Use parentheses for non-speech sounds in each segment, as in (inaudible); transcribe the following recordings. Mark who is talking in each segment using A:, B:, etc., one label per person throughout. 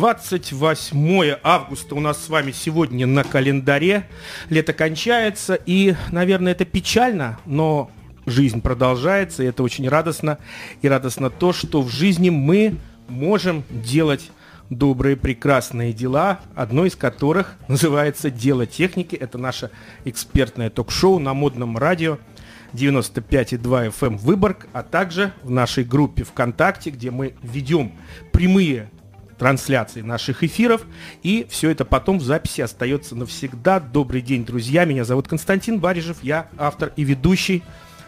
A: 28 августа у нас с вами сегодня на календаре. Лето кончается, и, наверное, это печально, но жизнь продолжается, и это очень радостно. И радостно то, что в жизни мы можем делать добрые, прекрасные дела, одно из которых называется «Дело техники». Это наше экспертное ток-шоу на модном радио 95,2 FM эм Выборг, а также в нашей группе ВКонтакте, где мы ведем прямые трансляции наших эфиров. И все это потом в записи остается навсегда. Добрый день, друзья. Меня зовут Константин Барижев. Я автор и ведущий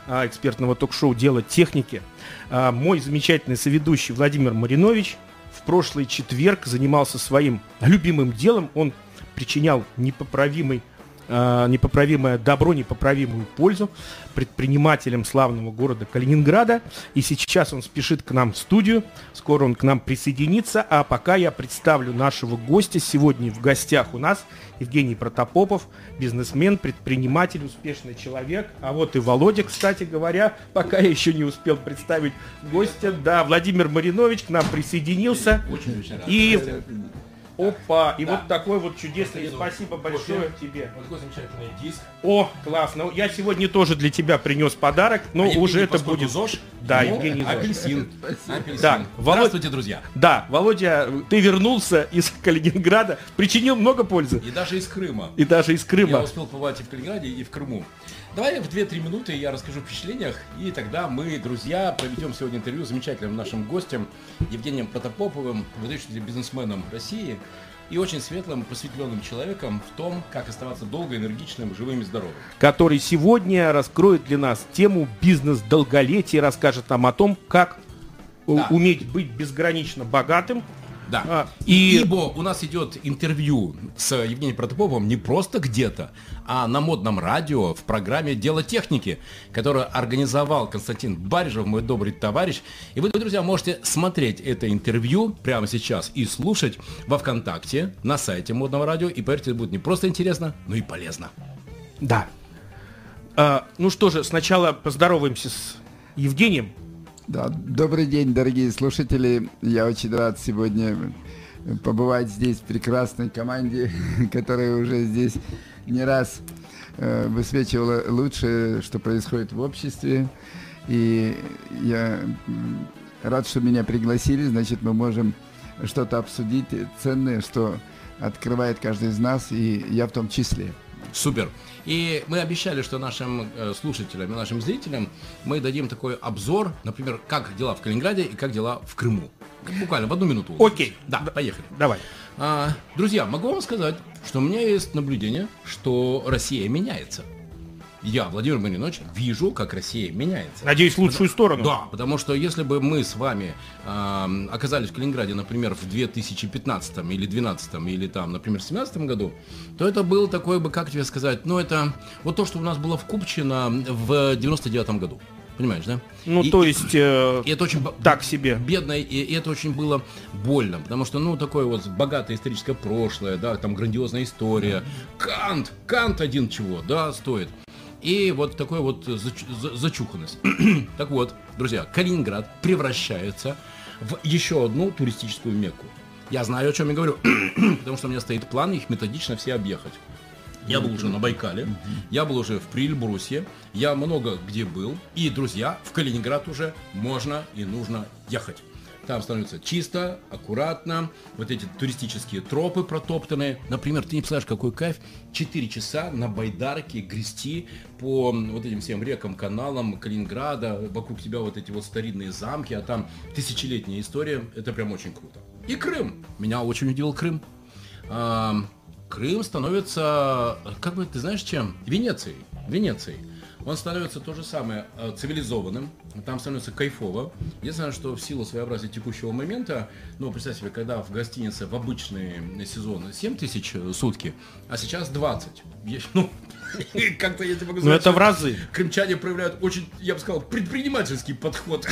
A: а, экспертного ток-шоу «Дело техники». А, мой замечательный соведущий Владимир Маринович в прошлый четверг занимался своим любимым делом. Он причинял непоправимый э, непоправимое добро, непоправимую пользу предпринимателям славного города Калининграда. И сейчас он спешит к нам в студию. Скоро он к нам присоединится. А пока я представлю нашего гостя. Сегодня в гостях у нас Евгений Протопопов, бизнесмен, предприниматель, успешный человек. А вот и Володя, кстати говоря, пока я еще не успел представить гостя. Да, Владимир Маринович к нам присоединился. Очень, очень рад. И Опа, и да. вот такой вот чудесный, Внизу. спасибо большое Кофе. тебе. Вот такой замечательный диск. О, классно. Я сегодня тоже для тебя принес подарок, но а уже это будет...
B: ЗОЖ?
A: Да, ну, Евгений ЗОЖ.
B: Апельсин. (laughs) апельсин.
A: Да,
B: Володь... Здравствуйте, друзья.
A: Да, Володя, ты вернулся из (laughs) Калининграда, причинил много пользы.
B: И даже из Крыма.
A: И даже из Крыма.
B: Я успел побывать и в Калининграде, и в Крыму. Давай в 2-3 минуты я расскажу о впечатлениях, и тогда мы, друзья, проведем сегодня интервью с замечательным нашим гостем Евгением Протопоповым, выдающимся бизнесменом России и очень светлым, просветленным человеком в том, как оставаться долго, энергичным, живым и здоровым.
A: Который сегодня раскроет для нас тему бизнес долголетия, расскажет нам о том, как да. уметь быть безгранично богатым,
B: да. А, и... Ибо у нас идет интервью с Евгением Протоповым не просто где-то, а на модном радио в программе «Дело техники», которую организовал Константин Барижев, мой добрый товарищ. И вы, друзья, можете смотреть это интервью прямо сейчас и слушать во ВКонтакте, на сайте модного радио. И поверьте, это будет не просто интересно, но и полезно.
A: Да. А, ну что же, сначала поздороваемся с Евгением.
C: Да, добрый день, дорогие слушатели. Я очень рад сегодня побывать здесь в прекрасной команде, (laughs) которая уже здесь не раз э, высвечивала лучшее, что происходит в обществе. И я рад, что меня пригласили. Значит, мы можем что-то обсудить ценное, что открывает каждый из нас, и я в том числе.
B: Супер. И мы обещали, что нашим э, слушателям и нашим зрителям мы дадим такой обзор, например, как дела в Калининграде и как дела в Крыму. Буквально в одну минуту.
A: Окей.
B: Да, поехали.
A: Давай.
B: А, друзья, могу вам сказать, что у меня есть наблюдение, что Россия меняется я, Владимир Маринович, вижу, как Россия меняется.
A: Надеюсь, в лучшую сторону.
B: Да, потому что если бы мы с вами э, оказались в Калининграде, например, в 2015 или 2012 или там, например, в 2017 году, то это был такой бы, как тебе сказать, ну это вот то, что у нас было в Купчино в 99 году. Понимаешь, да?
A: Ну, и, то есть, э, и это очень так себе.
B: Бедно, и, и это очень было больно, потому что, ну, такое вот богатое историческое прошлое, да, там грандиозная история. Кант, Кант один чего, да, стоит. И вот такой вот зачуханность. (clears throat) так вот, друзья, Калининград превращается в еще одну туристическую мекку. Я знаю, о чем я говорю, (clears throat) потому что у меня стоит план их методично все объехать. Я был уже на Байкале, я был уже в Прильбрусе, я много где был. И, друзья, в Калининград уже можно и нужно ехать. Там становится чисто, аккуратно, вот эти туристические тропы протоптанные. Например, ты не представляешь, какой кайф 4 часа на байдарке грести по вот этим всем рекам, каналам Калининграда, вокруг тебя вот эти вот старинные замки, а там тысячелетняя история, это прям очень круто. И Крым. Меня очень удивил Крым. А, Крым становится, как бы, ты знаешь чем? Венецией. Венецией он становится то же самое э, цивилизованным, там становится кайфово. Единственное, что в силу своеобразия текущего момента, ну, представь себе, когда в гостинице в обычный сезон 7 тысяч сутки, а сейчас 20. (laughs) Ну, (laughs)
A: как-то я тебе могу сказать. Ну, это в разы.
B: Крымчане проявляют очень, я бы сказал, предпринимательский подход.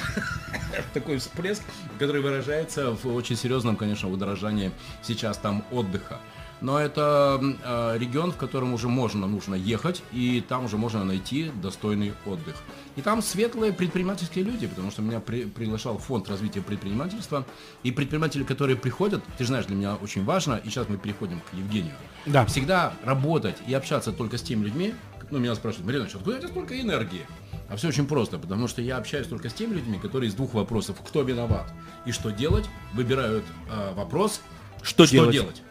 B: (laughs) Такой всплеск, который выражается в очень серьезном, конечно, удорожании сейчас там отдыха. Но это э, регион, в котором уже можно, нужно ехать, и там уже можно найти достойный отдых. И там светлые предпринимательские люди, потому что меня при, приглашал фонд развития предпринимательства, и предприниматели, которые приходят, ты знаешь, для меня очень важно, и сейчас мы переходим к Евгению,
A: Да.
B: всегда работать и общаться только с теми людьми, ну, меня спрашивают, Марина, откуда у тебя столько энергии? А все очень просто, потому что я общаюсь только с теми людьми, которые из двух вопросов, кто виноват и что делать, выбирают э, вопрос,
A: Что делать?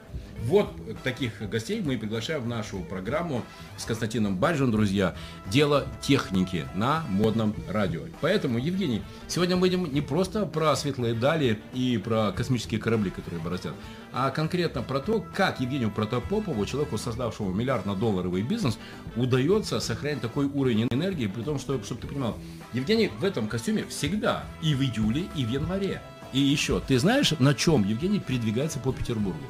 B: Вот таких гостей мы приглашаем в нашу программу с Константином Бальжем, друзья. Дело техники на модном радио. Поэтому, Евгений, сегодня мы будем не просто про светлые дали и про космические корабли, которые бороздят, а конкретно про то, как Евгению Протопопову, человеку, создавшему миллиардно-долларовый бизнес, удается сохранять такой уровень энергии, при том, что, чтобы ты понимал, Евгений в этом костюме всегда, и в июле, и в январе. И еще, ты знаешь, на чем Евгений передвигается по Петербургу?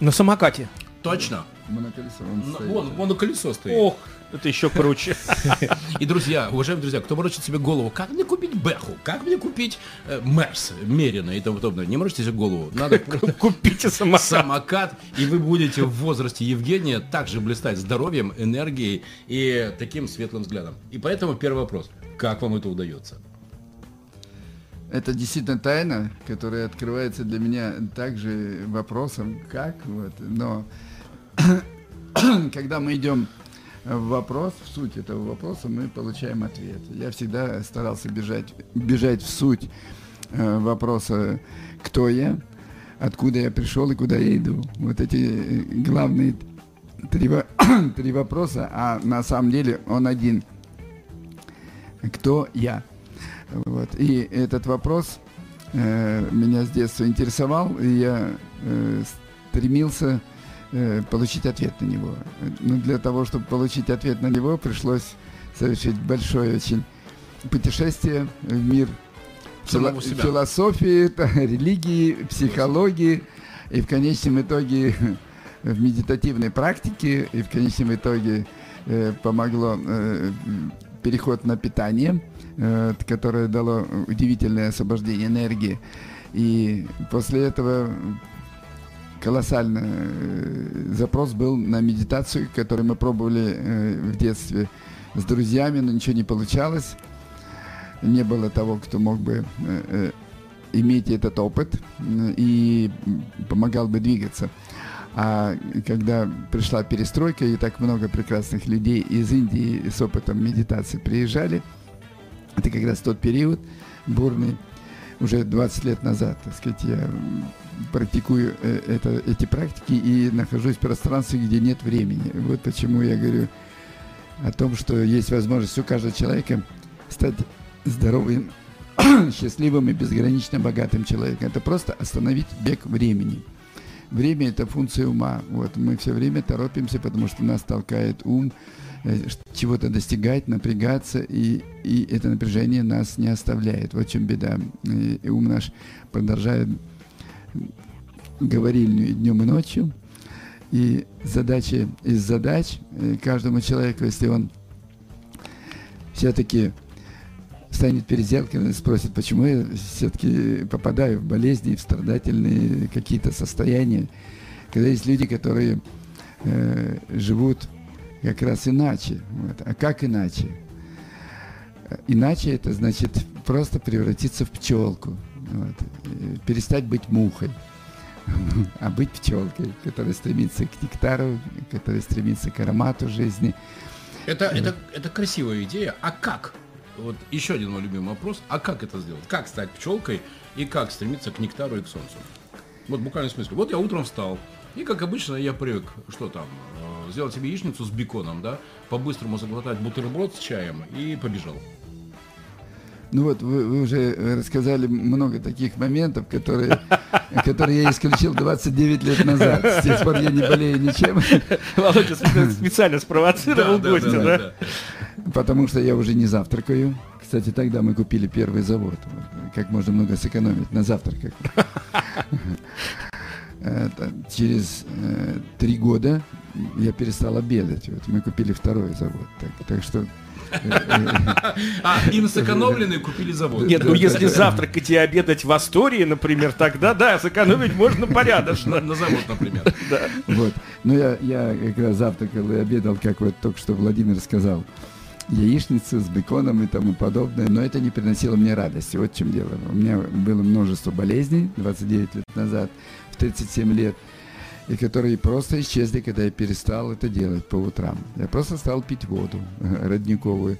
A: На самокате.
B: Точно.
C: Моноколесо, он.
B: Вон, вон на колесо стоит.
A: Ох, это еще круче. (laughs)
B: И, друзья, уважаемые друзья, кто морочит себе голову, как мне купить Бэху, как мне купить э, Мерс, Мерина и тому подобное, не морочите себе голову. Надо (laughs)
A: Купите самокат.
B: самокат, и вы будете в возрасте Евгения также блистать здоровьем, энергией и таким светлым взглядом. И поэтому первый вопрос. Как вам это удается?
C: Это действительно тайна, которая открывается для меня также вопросом, как вот, но (coughs) когда мы идем в вопрос, в суть этого вопроса, мы получаем ответ. Я всегда старался бежать, бежать в суть э, вопроса, кто я, откуда я пришел и куда я иду. Вот эти э, главные три, (coughs) три вопроса, а на самом деле он один. Кто я? Вот. И этот вопрос э, меня с детства интересовал, и я э, стремился э, получить ответ на него. Но для того, чтобы получить ответ на него, пришлось совершить большое очень путешествие в мир
B: Самого
C: фило-
B: себя.
C: философии, (laughs) та- религии, психологии, и в конечном итоге (laughs) в медитативной практике, и в конечном итоге э, помогло э, переход на питание, которое дало удивительное освобождение энергии. И после этого колоссальный э, запрос был на медитацию, которую мы пробовали э, в детстве с друзьями, но ничего не получалось. Не было того, кто мог бы э, э, иметь этот опыт и помогал бы двигаться. А когда пришла перестройка, и так много прекрасных людей из Индии с опытом медитации приезжали, это как раз тот период бурный, уже 20 лет назад, так сказать, я практикую э, это, эти практики и нахожусь в пространстве, где нет времени. Вот почему я говорю о том, что есть возможность у каждого человека стать здоровым, (coughs) счастливым и безгранично богатым человеком. Это просто остановить бег времени. Время – это функция ума. Вот мы все время торопимся, потому что нас толкает ум чего-то достигать, напрягаться, и, и это напряжение нас не оставляет. Вот в чем беда. И, и ум наш продолжает говорильню и днем, и ночью. И задача из задач э, каждому человеку, если он все-таки станет перед зеркалом и спросит, почему я все-таки попадаю в болезни, в страдательные какие-то состояния, когда есть люди, которые э, живут как раз иначе. Вот. А как иначе? Э, Иначе это значит просто превратиться в пчелку, вот. Э, перестать быть мухой, (laughs) а быть пчелкой, которая стремится к нектару, которая стремится к аромату жизни.
B: Это, это, это красивая идея. А как? Вот еще один мой любимый вопрос. А как это сделать? Как стать пчелкой и как стремиться к нектару и к солнцу? Вот буквально в смысле. Вот я утром встал. И, как обычно, я привык, что там, сделать себе яичницу с беконом, да, по-быстрому заглотать бутерброд с чаем и побежал.
C: Ну вот, вы, вы уже рассказали много таких моментов, которые, (laughs) которые я исключил 29 лет назад. С тех пор я не болею ничем, (laughs)
A: Володя спе- (laughs) специально спровоцировал гостя, да?
C: потому что я уже не завтракаю. Кстати, тогда мы купили первый завод. Как можно много сэкономить на завтраках. Это через э, три года я перестал обедать. Вот мы купили второй завод. Так, так что (laughs)
B: А, им сэкономленные купили завод.
A: Нет, ну если завтракать и обедать в Астории, например, тогда да, сэкономить можно порядочно.
B: На завод, например. (laughs)
C: Вот. Но я, я как раз завтракал и обедал, как вот только что Владимир сказал. Яичницу с беконом и тому подобное, но это не приносило мне радости. Вот в чем дело. У меня было множество болезней 29 лет назад, в 37 лет и которые просто исчезли, когда я перестал это делать по утрам. Я просто стал пить воду (laughs) родниковую,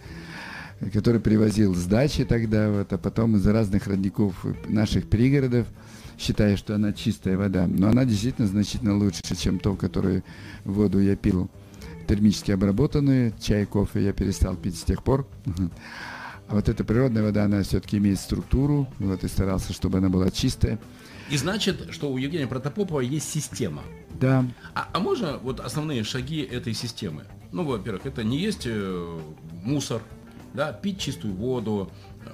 C: которую привозил с дачи тогда, вот, а потом из разных родников наших пригородов, считая, что она чистая вода. Но она действительно значительно лучше, чем то, которую воду я пил термически обработанную, чай, кофе я перестал пить с тех пор. (laughs) А вот эта природная вода, она все-таки имеет структуру, вот и старался, чтобы она была чистая.
B: И значит, что у Евгения Протопопова есть система.
C: Да.
B: А, а можно вот основные шаги этой системы? Ну, во-первых, это не есть э, мусор, да, пить чистую воду.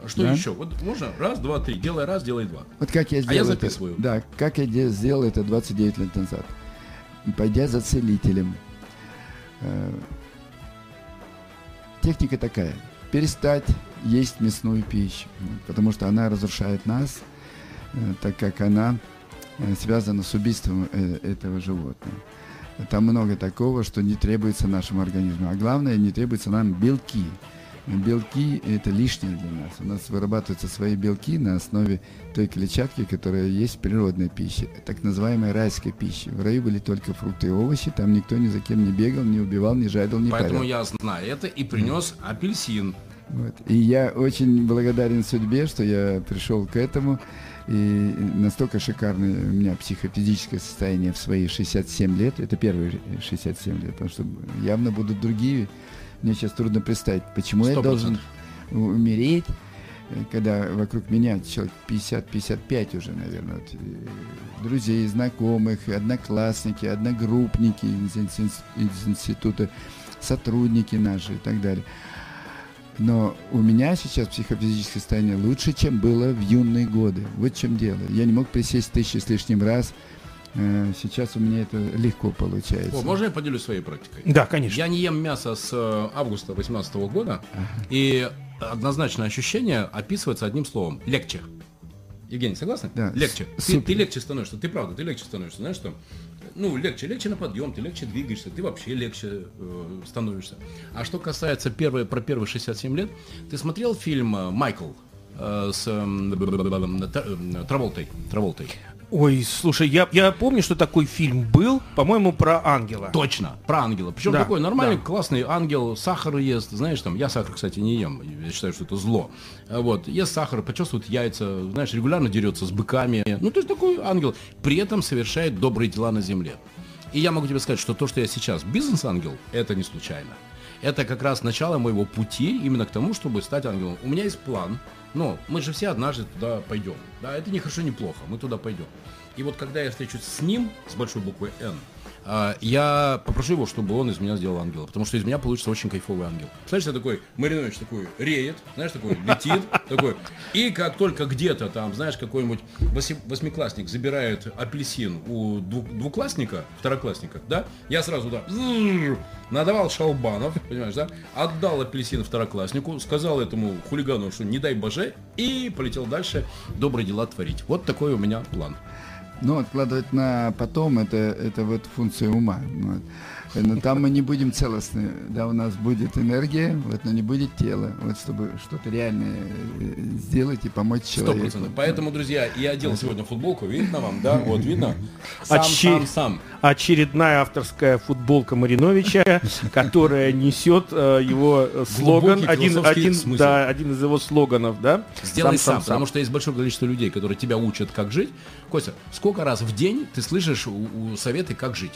B: Что да. еще? Вот можно раз, два, три. Делай раз, делай два.
C: Вот как я сделал
B: а я записываю.
C: Это, да, как я сделал это 29 лет назад. Пойдя за целителем. Э, техника такая. Перестать есть мясную пищу, потому что она разрушает нас, так как она э, связана с убийством э, этого животного. Там много такого, что не требуется нашему организму. А главное, не требуется нам белки. Белки – это лишнее для нас. У нас вырабатываются свои белки на основе той клетчатки, которая есть в природной пище, так называемой райской пищи. В раю были только фрукты и овощи, там никто ни за кем не бегал, не убивал, не жадил, не
B: Поэтому
C: парил.
B: я знаю это и принес апельсин.
C: Вот. И я очень благодарен судьбе, что я пришел к этому. И настолько шикарное у меня психофизическое состояние в свои 67 лет. Это первые 67 лет, потому что явно будут другие. Мне сейчас трудно представить, почему 100%. я должен умереть, когда вокруг меня человек 50-55 уже, наверное, вот, друзей, знакомых, одноклассники, одногруппники из, из института, сотрудники наши и так далее. Но у меня сейчас психофизическое состояние лучше, чем было в юные годы. Вот в чем дело. Я не мог присесть тысячи с лишним раз. Э, сейчас у меня это легко получается.
B: О, можно я поделюсь своей практикой?
A: Да, конечно.
B: Я не ем мясо с э, августа 2018 года, ага. и однозначное ощущение описывается одним словом – легче. Евгений, согласны?
C: Да.
B: Легче. Ты, ты легче становишься, ты правда, ты легче становишься. Знаешь что? ну, легче, легче на подъем, ты легче двигаешься, ты вообще легче э, становишься. А что касается первые, про первые 67 лет, ты смотрел фильм э, «Майкл» э, с э, Траволтой? Траволтой.
A: Ой, слушай, я, я помню, что такой фильм был, по-моему, про ангела.
B: Точно, про ангела. Причем да, такой нормальный, да. классный ангел, сахар ест, знаешь, там, я сахар, кстати, не ем, я считаю, что это зло. Вот, ест сахар, почувствует яйца, знаешь, регулярно дерется с быками. Ну, то есть такой ангел, при этом совершает добрые дела на земле. И я могу тебе сказать, что то, что я сейчас бизнес-ангел, это не случайно. Это как раз начало моего пути именно к тому, чтобы стать ангелом. У меня есть план, но мы же все однажды туда пойдем. Да, это не хорошо, не плохо, мы туда пойдем. И вот когда я встречусь с ним, с большой буквы Н, я попрошу его, чтобы он из меня сделал ангела, потому что из меня получится очень кайфовый ангел. Знаешь, я такой, Маринович такой реет, знаешь, такой летит, такой, и как только где-то там, знаешь, какой-нибудь восьмиклассник забирает апельсин у двуклассника, второклассника, да, я сразу, да, надавал шалбанов, понимаешь, да, отдал апельсин второкласснику, сказал этому хулигану, что не дай боже, и полетел дальше добрые дела творить. Вот такой у меня план.
C: Ну, откладывать на потом, это, это вот функция ума. Вот. Но там мы не будем целостны. Да, у нас будет энергия, вот, но не будет тела. Вот чтобы что-то реальное э, сделать и помочь человеку. Сто процентов.
B: Поэтому, друзья, я одел сегодня футболку. Видно вам, да? Вот, видно? Сам, Очер... сам, сам.
A: Очередная авторская футболка Мариновича, которая несет э, его слоган, один, один, да, один из его слоганов, да?
B: Сделай сам, сам, сам, потому что есть большое количество людей, которые тебя учат, как жить. Костя, сколько раз в день ты слышишь у, у советы, как жить?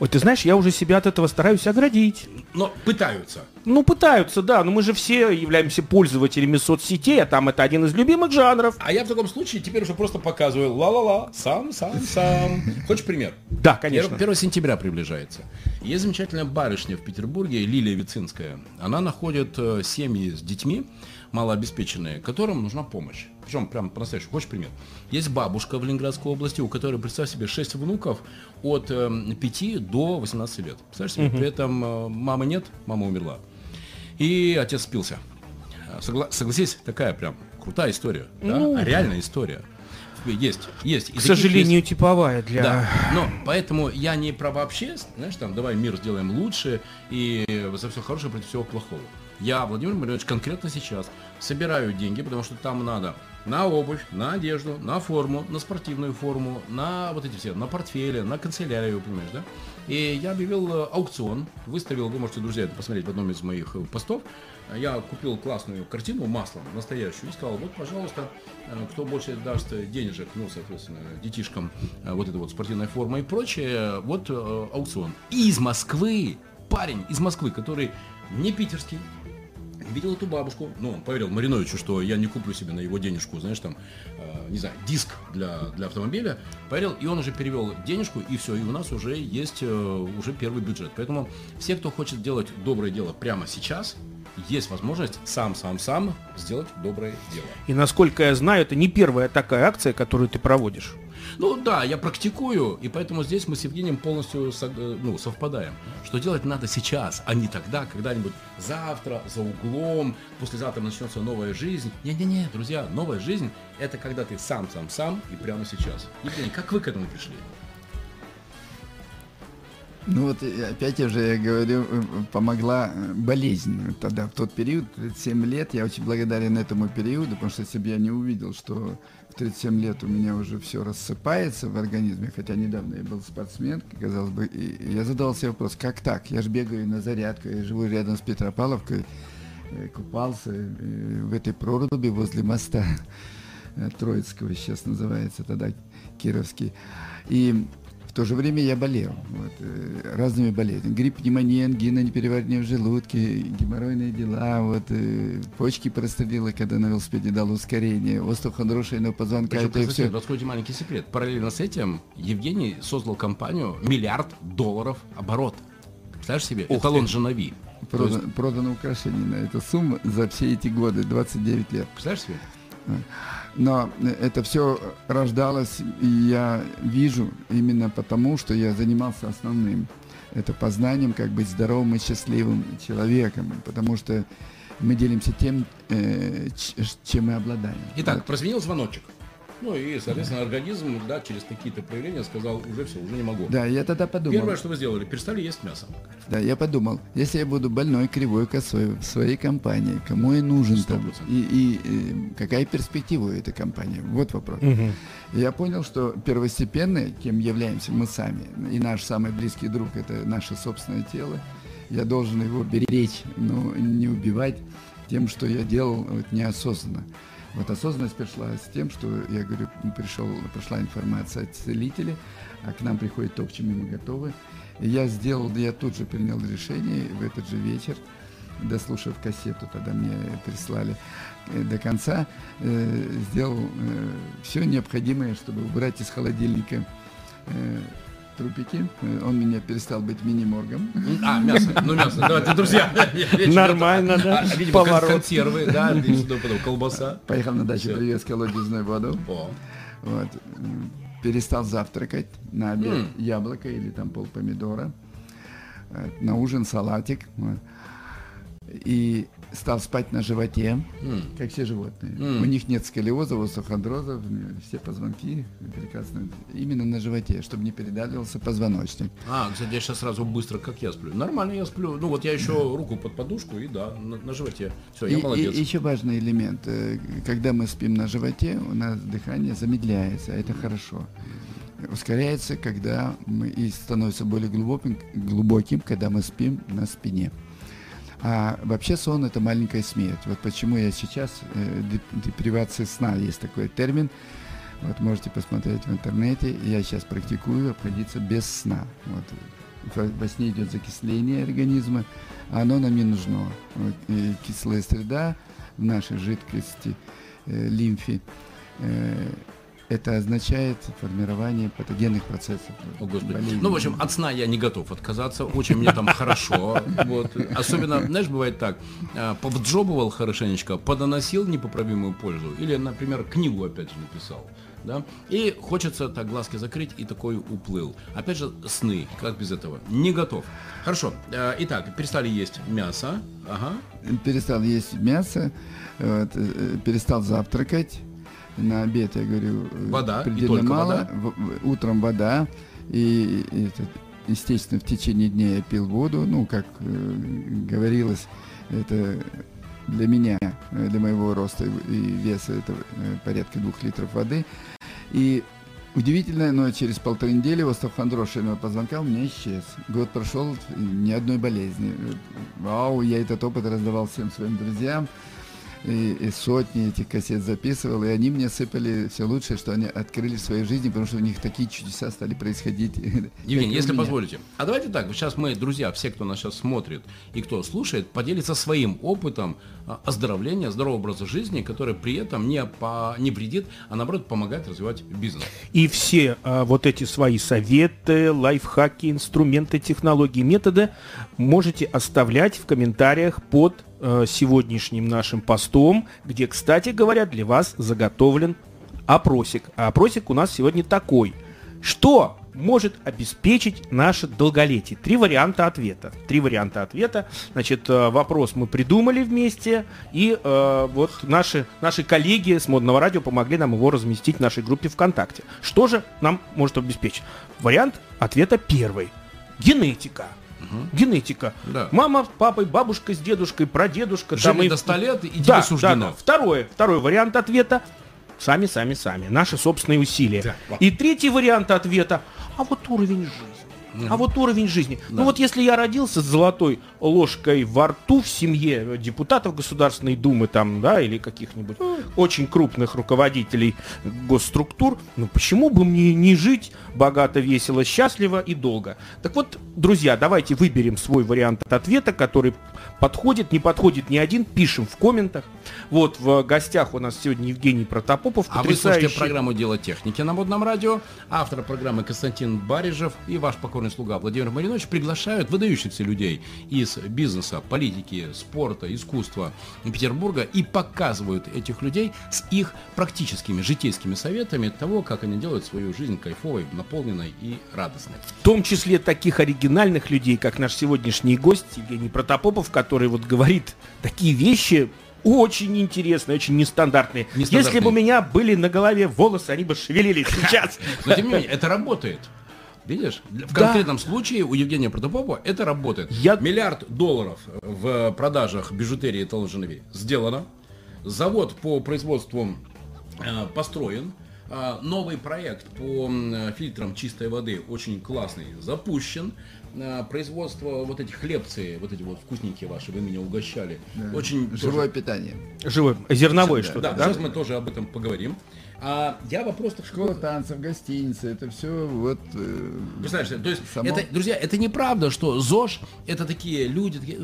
A: Ой, ты знаешь, я уже себя от этого стараюсь оградить.
B: Но пытаются.
A: Ну, пытаются, да. Но мы же все являемся пользователями соцсетей, а там это один из любимых жанров.
B: А я в таком случае теперь уже просто показываю ла-ла-ла, сам, сам, сам. Хочешь пример?
A: Да, конечно.
B: 1 сентября приближается. Есть замечательная барышня в Петербурге, Лилия Вицинская. Она находит э, семьи с детьми, малообеспеченные, которым нужна помощь. Причем прям по-настоящему. Хочешь пример? Есть бабушка в Ленинградской области, у которой, представь себе, 6 внуков от э, 5 до 18 лет. Представляешь себе? Угу. При этом э, мамы нет, мама умерла. И отец спился. Согла- согласись, такая прям крутая история. Ну, да? реальная история. Есть, есть.
A: К сожалению, есть. типовая для...
B: Да, но поэтому я не про вообще, знаешь, там, давай мир сделаем лучше, и за все хорошее против всего плохого. Я, Владимир Марьевич, конкретно сейчас собираю деньги, потому что там надо на обувь, на одежду, на форму, на спортивную форму, на вот эти все, на портфели, на канцелярию, понимаешь, да? И я объявил э, аукцион, выставил, вы можете, друзья, это посмотреть в одном из моих э, постов. Я купил классную картину маслом, настоящую, и сказал, вот, пожалуйста, э, кто больше даст денежек, ну, соответственно, детишкам, вот эта вот спортивная форма и прочее, вот аукцион. И из Москвы, парень из Москвы, который не питерский, видел эту бабушку, ну, он поверил Мариновичу, что я не куплю себе на его денежку, знаешь, там, э, не знаю, диск для, для автомобиля, поверил, и он уже перевел денежку, и все, и у нас уже есть э, уже первый бюджет. Поэтому все, кто хочет делать доброе дело прямо сейчас, есть возможность сам-сам-сам сделать доброе дело.
A: И насколько я знаю, это не первая такая акция, которую ты проводишь.
B: Ну да, я практикую, и поэтому здесь мы с Евгением полностью э, ну, совпадаем. Что делать надо сейчас, а не тогда, когда-нибудь завтра, за углом, послезавтра начнется новая жизнь. Не-не-не, друзья, новая жизнь – это когда ты сам-сам-сам и прямо сейчас. Евгений, как вы к этому пришли?
C: Ну вот опять же я говорю, э, помогла э, болезнь тогда, в тот период, 37 лет, я очень благодарен этому периоду, потому что если бы я не увидел, что в 37 лет у меня уже все рассыпается в организме, хотя недавно я был спортсмен, казалось бы, и я задал себе вопрос, как так? Я же бегаю на зарядку, я живу рядом с Петропавловкой, э, купался в этой проруби возле моста Троицкого, сейчас называется тогда Кировский. И в то же время я болел вот, э, разными болезнями. Грипп, пневмония, ангина, непереваривание в желудке, геморройные дела, вот, э, почки прострелила, когда на велосипеде дал ускорение, остеохондроз шейного позвонка.
B: Причем, это все. Раскройте маленький секрет. Параллельно с этим Евгений создал компанию миллиард долларов оборот. Представляешь себе? Ух Эталон ты. Женови.
C: Продан, есть... Продано украшение на эту сумму за все эти годы, 29 лет.
B: Представляешь себе?
C: Но это все рождалось, и я вижу именно потому, что я занимался основным. Это познанием, как быть здоровым и счастливым человеком. Потому что мы делимся тем, э, чем мы обладаем.
B: Итак, прозвенел звоночек. Ну и, соответственно, организм, да, через какие-то проявления сказал, уже все, уже не могу.
C: Да, я тогда подумал.
B: Первое, что вы сделали, перестали есть мясо.
C: Да, я подумал, если я буду больной, кривой, косой в своей компании, кому я нужен 100%. там, и, и, и какая перспектива у этой компании? Вот вопрос. Угу. Я понял, что первостепенное, кем являемся мы сами, и наш самый близкий друг, это наше собственное тело, я должен его беречь, но не убивать тем, что я делал вот, неосознанно. Вот осознанность пришла с тем, что, я говорю, пришел, пришла информация от целителя, а к нам приходит то, к чему мы готовы. И я сделал, я тут же принял решение в этот же вечер, дослушав кассету, тогда мне прислали э, до конца, э, сделал э, все необходимое, чтобы убрать из холодильника э, трупики. Он меня перестал быть мини-моргом.
B: А, мясо. Ну, мясо. Давайте, друзья. (laughs)
A: Нормально, да.
B: Поворот. Консервы, да, (laughs) колбаса.
C: Поехал на дачу, привез колодезную воду. Вот. Перестал завтракать на обед яблоко или там пол помидора. На ужин салатик. И стал спать на животе, mm. как все животные. Mm. У них нет сколиоза, остеохондроза, все позвонки прекрасно. Именно на животе, чтобы не передавливался позвоночник.
B: А, кстати, я сейчас сразу быстро, как я сплю. Нормально я сплю. Ну вот я еще да. руку под подушку и да, на, на животе. Все, я и, молодец.
C: И, еще важный элемент. Э, когда мы спим на животе, у нас дыхание замедляется, а это хорошо ускоряется, когда мы и становится более глубоким, глубоким, когда мы спим на спине. А вообще сон это маленькая смерть. Вот почему я сейчас, э, депривация сна, есть такой термин, вот можете посмотреть в интернете, я сейчас практикую обходиться без сна. Вот. Во сне идет закисление организма, а оно нам не нужно. Вот. И кислая среда в нашей жидкости, э, лимфе, э, это означает формирование патогенных процессов.
B: О, Господи. Ну, в общем, от сна я не готов отказаться, очень мне там хорошо. (laughs) Вот. Особенно, знаешь, бывает так, а, повджобывал хорошенечко, подоносил непоправимую пользу, или, например, книгу опять же написал. Да? И хочется так глазки закрыть и такой уплыл. Опять же, сны, как без этого? Не готов. Хорошо. Э, итак, перестали есть мясо. Ага.
C: Перестал есть мясо, вот, э, перестал завтракать. На обед, я говорю, э,
B: вода,
C: предельно мало.
B: вода?
C: В, в, утром вода. И, и это, естественно, в течение дня я пил воду. Ну, как э, говорилось, это для меня, для моего роста и веса, это порядка двух литров воды. И удивительно, но через полторы недели остеохондроз шейного позвонка у меня исчез. Год прошел, ни одной болезни. Вау, я этот опыт раздавал всем своим друзьям и, и сотни этих кассет записывал, и они мне сыпали все лучшее, что они открыли в своей жизни, потому что у них такие чудеса стали происходить. (laughs)
B: Евгений, если позволите. А давайте так, сейчас мы, друзья, все, кто нас сейчас смотрит и кто слушает, поделятся своим опытом а, оздоровления, здорового образа жизни, который при этом не, по, не вредит, а наоборот помогает развивать бизнес.
A: И все а, вот эти свои советы, лайфхаки, инструменты, технологии, методы можете оставлять в комментариях под Э, сегодняшним нашим постом, где, кстати говоря, для вас заготовлен опросик. А опросик у нас сегодня такой. Что может обеспечить наше долголетие? Три варианта ответа. Три варианта ответа. Значит, э, вопрос мы придумали вместе, и э, вот наши, наши коллеги с Модного радио помогли нам его разместить в нашей группе ВКонтакте. Что же нам может обеспечить? Вариант ответа первый. Генетика. Угу. Генетика. Да. Мама с папой, бабушка с дедушкой, прадедушка.
B: Жили там и... до 100 лет, и тебе
A: да,
B: суждено.
A: Да, да. Второе, второй вариант ответа. Сами, сами, сами. Наши собственные усилия. Да. И третий вариант ответа. А вот уровень жизни. А вот уровень жизни. Ну да. Ну вот если я родился с золотой ложкой во рту в семье депутатов Государственной Думы там, да, или каких-нибудь очень крупных руководителей госструктур, ну почему бы мне не жить богато, весело, счастливо и долго? Так вот, друзья, давайте выберем свой вариант ответа, который подходит, не подходит ни один, пишем в комментах. Вот в гостях у нас сегодня Евгений Протопопов.
B: А вы слушаете программу «Дело техники» на Модном радио. Автор программы Константин Барижев и ваш покорный слуга Владимир Маринович приглашают выдающихся людей из бизнеса, политики, спорта, искусства Петербурга и показывают этих людей с их практическими житейскими советами того, как они делают свою жизнь кайфовой, наполненной и радостной.
A: В том числе таких оригинальных людей, как наш сегодняшний гость Евгений Протопопов, который вот говорит такие вещи, очень интересные, очень нестандартные. нестандартные. Если бы у меня были на голове волосы, они бы шевелились (laughs) сейчас.
B: Но тем не менее, это работает. Видишь? В конкретном да. случае у Евгения Протопопова это работает. Я... Миллиард долларов в продажах бижутерии и сделано. Завод по производству э, построен. Э, новый проект по фильтрам чистой воды очень классный запущен производство вот этих хлебцы, вот эти вот вкусненькие ваши, вы меня угощали.
C: Да. Очень живое тоже... питание.
A: Живое, зерновое что-то.
B: Да, да, сейчас мы тоже об этом поговорим. А я вопрос так
C: Школа танцев, гостиница, это все вот... Э,
B: Представляешь, то есть, само... это, друзья, это неправда, что ЗОЖ это такие люди, такие,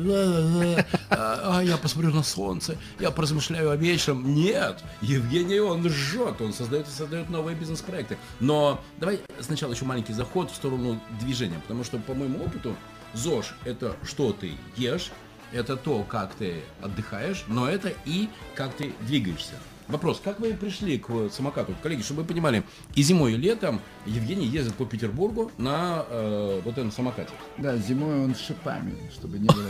B: а, я посмотрю на солнце, я поразмышляю о вечером. Нет, Евгений, он жжет, он создает и создает новые бизнес-проекты. Но давай сначала еще маленький заход в сторону движения, потому что, по моему опыту, ЗОЖ это что ты ешь, это то, как ты отдыхаешь, но это и как ты двигаешься. Вопрос, как вы пришли к самокату? Коллеги, чтобы вы понимали, и зимой, и летом Евгений ездит по Петербургу на э, вот этом самокате.
C: Да, зимой он с шипами, чтобы не было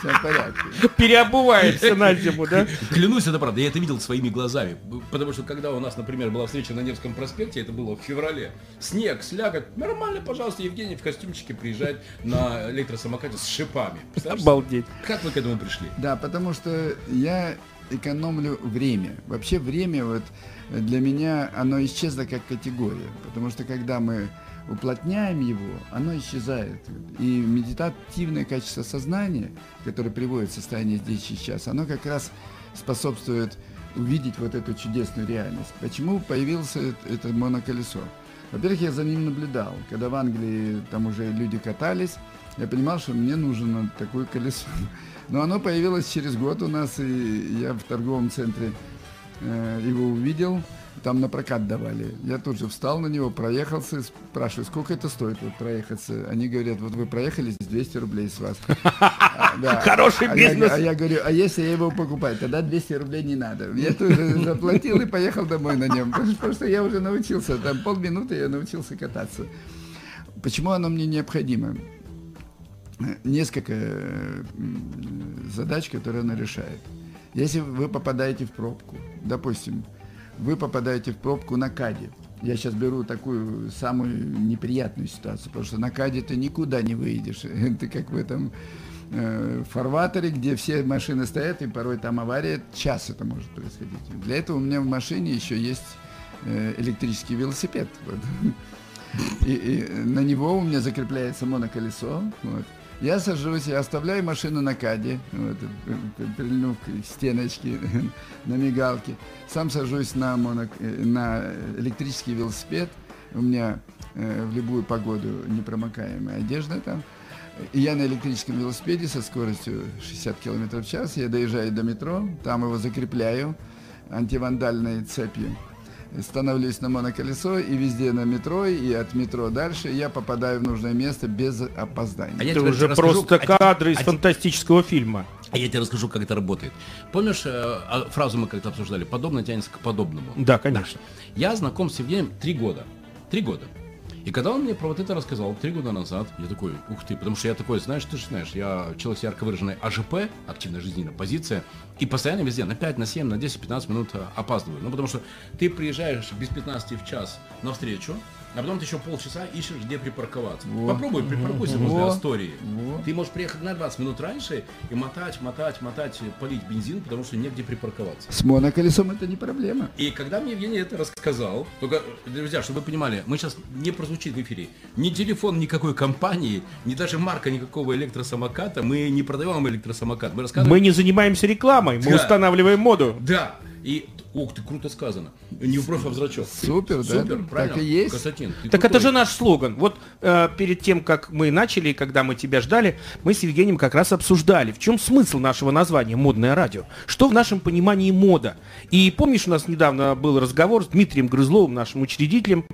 C: все в
A: порядке. Переобувается на зиму, да?
B: Клянусь, это правда. Я это видел своими глазами. Потому что когда у нас, например, была встреча на Невском проспекте, это было в феврале, снег, слякоть, нормально, пожалуйста, Евгений в костюмчике приезжает на электросамокате с шипами.
A: Обалдеть.
B: Как вы к этому пришли?
C: Да, потому что я экономлю время. Вообще время вот для меня оно исчезло как категория, потому что когда мы уплотняем его, оно исчезает. И медитативное качество сознания, которое приводит в состояние здесь и сейчас, оно как раз способствует увидеть вот эту чудесную реальность. Почему появилось это моноколесо? Во-первых, я за ним наблюдал. Когда в Англии там уже люди катались, я понимал, что мне нужно такое колесо. Но оно появилось через год у нас, и я в торговом центре э, его увидел. там на прокат давали. Я тут же встал на него, проехался, спрашиваю, сколько это стоит вот проехаться. Они говорят, вот вы проехались, 200 рублей с вас.
A: А, (laughs) Хороший бизнес.
C: А я говорю, а если я его покупаю, тогда 200 рублей не надо. Я тоже заплатил и поехал домой на нем. Потому что я уже научился, там полминуты я научился кататься. Почему оно мне необходимо? Несколько задач, которые оно решает. Если вы попадаете в пробку, допустим, вы попадаете в пробку на КАДе. Я сейчас беру такую самую неприятную ситуацию, потому что на КАДе ты никуда не выйдешь. (laughs) Ты как в этом э, фарватере, где все машины стоят, и порой там авария, час это может происходить. Для этого у меня в машине еще есть э, электрический велосипед. (laughs) Вот. И, и на него у меня закрепляется моноколесо. Вот. Я сажусь, я оставляю машину на каде, вот, прильнув к стеночке на мигалке. Сам сажусь на, монок, на электрический велосипед. У меня э, в любую погоду непромокаемая одежда там. И я на электрическом велосипеде со скоростью 60 км в час, я доезжаю до метро, там его закрепляю антивандальной цепью становлюсь на моноколесо и везде на метро, и от метро дальше я попадаю в нужное место без опоздания. А
A: это уже расскажу, просто кадры а, из а, фантастического фильма.
B: А я тебе расскажу, как это работает. Помнишь, э, а, фразу мы как-то обсуждали, подобное тянется к подобному.
A: Да, конечно. Да.
B: Я знаком с Евгением три года. Три года. И когда он мне про вот это рассказал три года назад, я такой, ух ты, потому что я такой, знаешь, ты же знаешь, я человек с ярко выраженной АЖП, активная жизненная позиция, и постоянно везде на 5, на 7, на 10, 15 минут э, опаздываю. Ну, потому что ты приезжаешь без 15 в час на встречу, а потом ты еще полчаса ищешь, где припарковаться. Вот. Попробуй, припаркуйся вот. возле Астории. Вот. Ты можешь приехать на 20 минут раньше и мотать, мотать, мотать, полить бензин, потому что негде припарковаться.
C: С моноколесом это не проблема.
B: И когда мне Евгений это рассказал, только, друзья, чтобы вы понимали, мы сейчас не прозвучит в эфире ни телефон никакой компании, ни даже марка никакого электросамоката, мы не продаем электросамокат. Мы, рассказываем...
A: мы не занимаемся рекламой, мы да. устанавливаем моду.
B: Да, и Ох ты, круто сказано. Не в бровь, а в зрачок.
C: Супер, да? Супер,
B: правильно.
C: Так и есть.
B: Константин,
A: так крутой. это же наш слоган. Вот э, перед тем, как мы начали, когда мы тебя ждали, мы с Евгением как раз обсуждали, в чем смысл нашего названия «Модное радио». Что в нашем понимании мода? И помнишь, у нас недавно был разговор с Дмитрием Грызловым, нашим учредителем,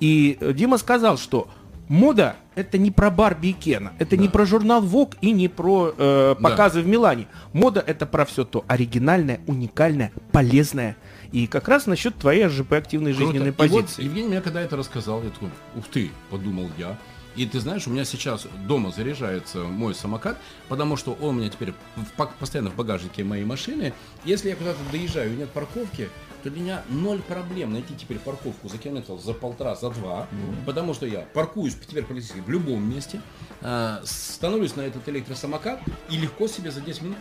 A: и Дима сказал, что мода это не про Барби и Кена, это да. не про журнал Vogue и не про э, показы да. в Милане. Мода это про все то оригинальное, уникальное, полезное. И как раз насчет твоей РЖП активной Круто. жизненной позиции.
B: И вот Евгений мне когда это рассказал, я такой, ух ты, подумал я. И ты знаешь, у меня сейчас дома заряжается мой самокат, потому что он у меня теперь в, постоянно в багажнике моей машины. Если я куда-то доезжаю и нет парковки, то для меня ноль проблем найти теперь парковку за километр, за полтора, за два, mm-hmm. потому что я паркуюсь теперь практически в любом месте, э, становлюсь на этот электросамокат и легко себе за 10 минут,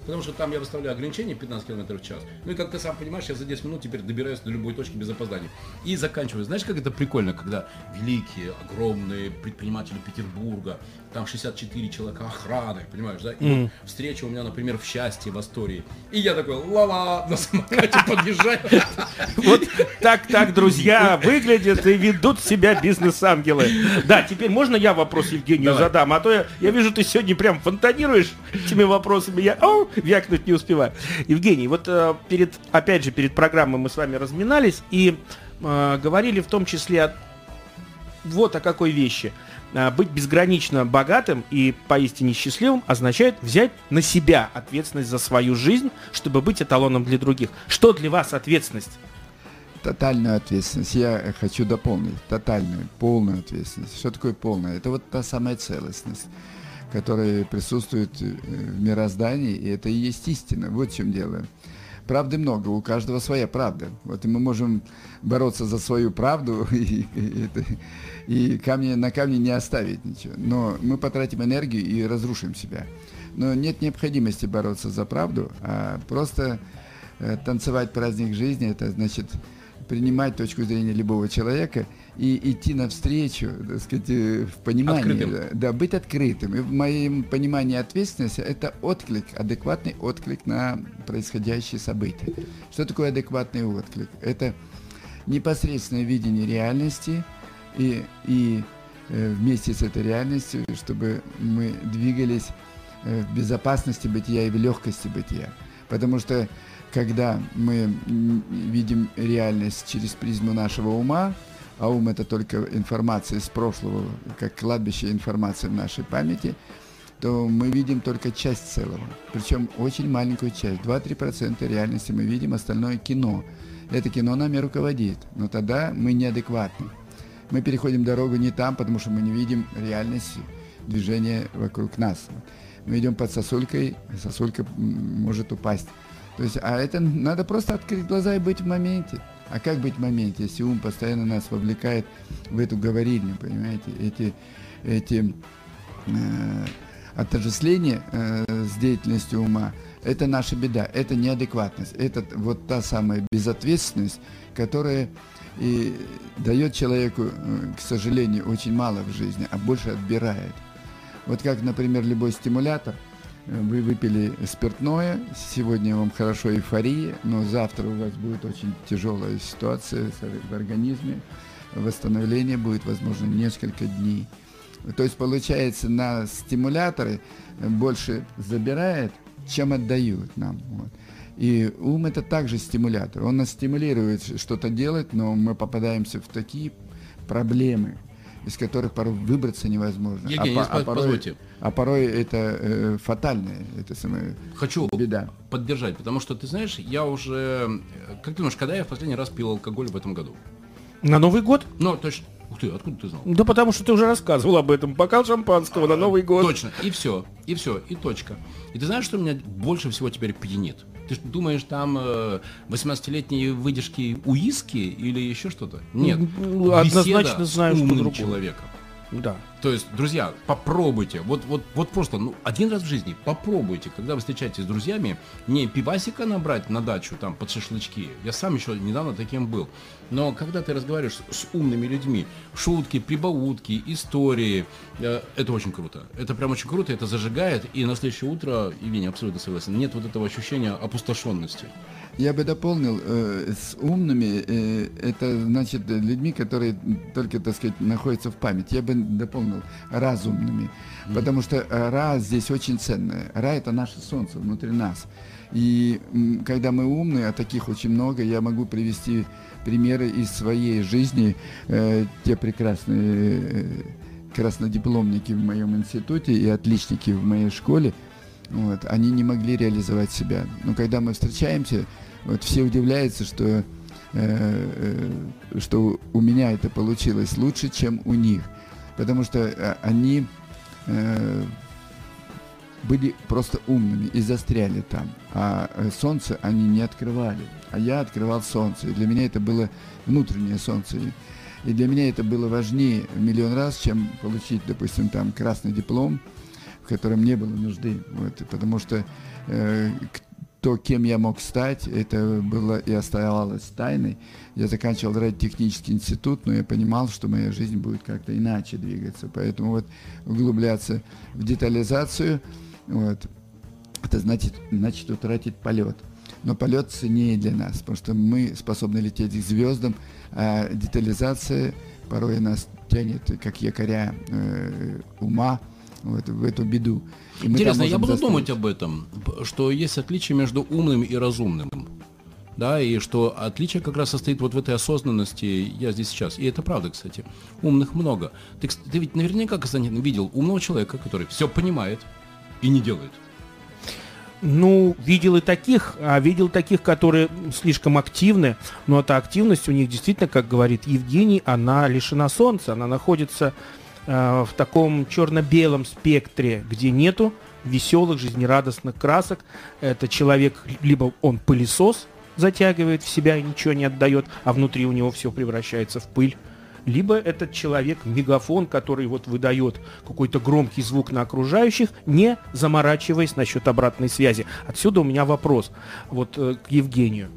B: потому что там я выставляю ограничение 15 км в час. Ну и как ты сам понимаешь, я за 10 минут теперь добираюсь до любой точки без опоздания. И заканчиваю. Знаешь, как это прикольно, когда великие, огромные предприниматели Петербурга, там 64 человека охраны, понимаешь, да? И mm. вот встреча у меня, например, в счастье, в Астории. И я такой, ла-ла, на самокате подъезжаю.
A: Вот так, так, друзья, выглядят и ведут себя бизнес-ангелы. Да, теперь можно я вопрос Евгению задам? А то я вижу, ты сегодня прям фонтанируешь этими вопросами. Я вякнуть не успеваю. Евгений, вот э, перед, опять же, перед программой мы с вами разминались и э, говорили в том числе о вот о какой вещи – Э, быть безгранично богатым и поистине счастливым означает взять на себя ответственность за свою жизнь, чтобы быть эталоном для других. Что для вас ответственность?
C: Тотальную ответственность. Я хочу дополнить. Тотальную, полную ответственность. Что такое полная? Это вот та самая целостность, которая присутствует э, в мироздании, и это и есть истина. Вот в чем дело. Правды много, у каждого своя правда. Вот и мы можем бороться за свою правду, (laughs) и, и, это, и камни, на камне не оставить ничего. Но мы потратим энергию и разрушим себя. Но нет необходимости бороться за правду, а просто э, танцевать праздник жизни, это значит принимать точку зрения любого человека и идти навстречу, так сказать, э, в понимании, да, да, быть открытым. И в моем понимании ответственности это отклик, адекватный отклик на происходящие события. Что такое адекватный отклик? Это непосредственное видение реальности – и, и э, вместе с этой реальностью, чтобы мы двигались э, в безопасности бытия и в легкости бытия. Потому что когда мы видим реальность через призму нашего ума, а ум это только информация из прошлого, как кладбище информации в нашей памяти, то мы видим только часть целого. Причем очень маленькую часть. 2-3% реальности мы видим, остальное кино. Это кино нами руководит. Но тогда мы неадекватны. Мы переходим дорогу не там, потому что мы не видим реальность движения вокруг нас. Мы идем под сосулькой, сосулька может упасть. То есть, а это надо просто открыть глаза и быть в моменте. А как быть в моменте, если ум постоянно нас вовлекает в эту говорильню, понимаете? Эти, эти э, отождествления э, с деятельностью ума, это наша беда, это неадекватность, это вот та самая безответственность, которая и дает человеку, э, к сожалению, очень мало в жизни, а больше отбирает. Вот как, например, любой стимулятор, вы выпили спиртное, сегодня вам хорошо эйфория, но завтра у вас будет очень тяжелая ситуация в организме, восстановление будет, возможно, несколько дней. То есть, получается, на стимуляторы больше забирает, чем отдают нам. Вот. И ум это также стимулятор. Он нас стимулирует что-то делать, но мы попадаемся в такие проблемы, из которых порой выбраться невозможно.
B: Евгений,
C: а,
B: а, порой, позвольте.
C: а порой это э, фатальное, это самое
B: Хочу беда. поддержать, потому что, ты знаешь, я уже... Как ты думаешь, когда я в последний раз пил алкоголь в этом году?
A: На Новый год?
B: Ну, точно. Ух ты, откуда ты знал?
A: Да потому что ты уже рассказывал об этом. Бокал шампанского а, на Новый год.
B: Точно. И все. И все. И точка. И ты знаешь, что меня больше всего теперь пьянит? Ты думаешь, там э, 18-летние выдержки уиски или еще что-то? Нет.
A: Однозначно знаю,
B: что другого. человека.
A: Да.
B: То есть, друзья, попробуйте. Вот, вот, вот просто, ну, один раз в жизни попробуйте, когда вы встречаетесь с друзьями, не пивасика набрать на дачу, там, под шашлычки. Я сам еще недавно таким был. Но когда ты разговариваешь с, умными людьми, шутки, прибаутки, истории, э, это очень круто. Это прям очень круто, это зажигает, и на следующее утро, Евгений, абсолютно согласен, нет вот этого ощущения опустошенности.
C: Я бы дополнил, э, с умными, э, это значит людьми, которые только, так сказать, находятся в памяти. Я бы дополнил разумными, mm. потому что Ра здесь очень ценное. Ра это наше солнце внутри нас. И когда мы умные, а таких очень много, я могу привести примеры из своей жизни, э, те прекрасные э, краснодипломники в моем институте и отличники в моей школе, вот, они не могли реализовать себя. Но когда мы встречаемся, вот все удивляются, что, э, э, что у меня это получилось лучше, чем у них. Потому что э, они э, были просто умными и застряли там. А э, солнце они не открывали. А я открывал солнце. И для меня это было внутреннее солнце. И для меня это было важнее в миллион раз, чем получить, допустим, там красный диплом, котором не было нужды. Вот, потому что э, то, кем я мог стать, это было и оставалось тайной. Я заканчивал радиотехнический институт, но я понимал, что моя жизнь будет как-то иначе двигаться. Поэтому вот углубляться в детализацию, вот, это значит, значит утратить полет. Но полет ценнее для нас, потому что мы способны лететь к звездам, а детализация порой нас тянет, как якоря э, ума, вот, в эту беду.
B: Интересно, я буду заставить. думать об этом, что есть отличие между умным и разумным. Да, и что отличие как раз состоит вот в этой осознанности «я здесь сейчас». И это правда, кстати. Умных много. Ты, ты ведь наверняка, Константин, видел умного человека, который все понимает и не делает.
A: Ну, видел и таких, а видел таких, которые слишком активны, но эта активность у них действительно, как говорит Евгений, она лишена солнца, она находится Э, в таком черно-белом спектре, где нету веселых, жизнерадостных красок. Это человек, либо он пылесос, затягивает в себя и ничего не отдает, а внутри у него все превращается в пыль. Либо этот человек мегафон, который вот выдает какой-то громкий звук на окружающих, не заморачиваясь насчет обратной связи. Отсюда у меня вопрос вот э, к Евгению.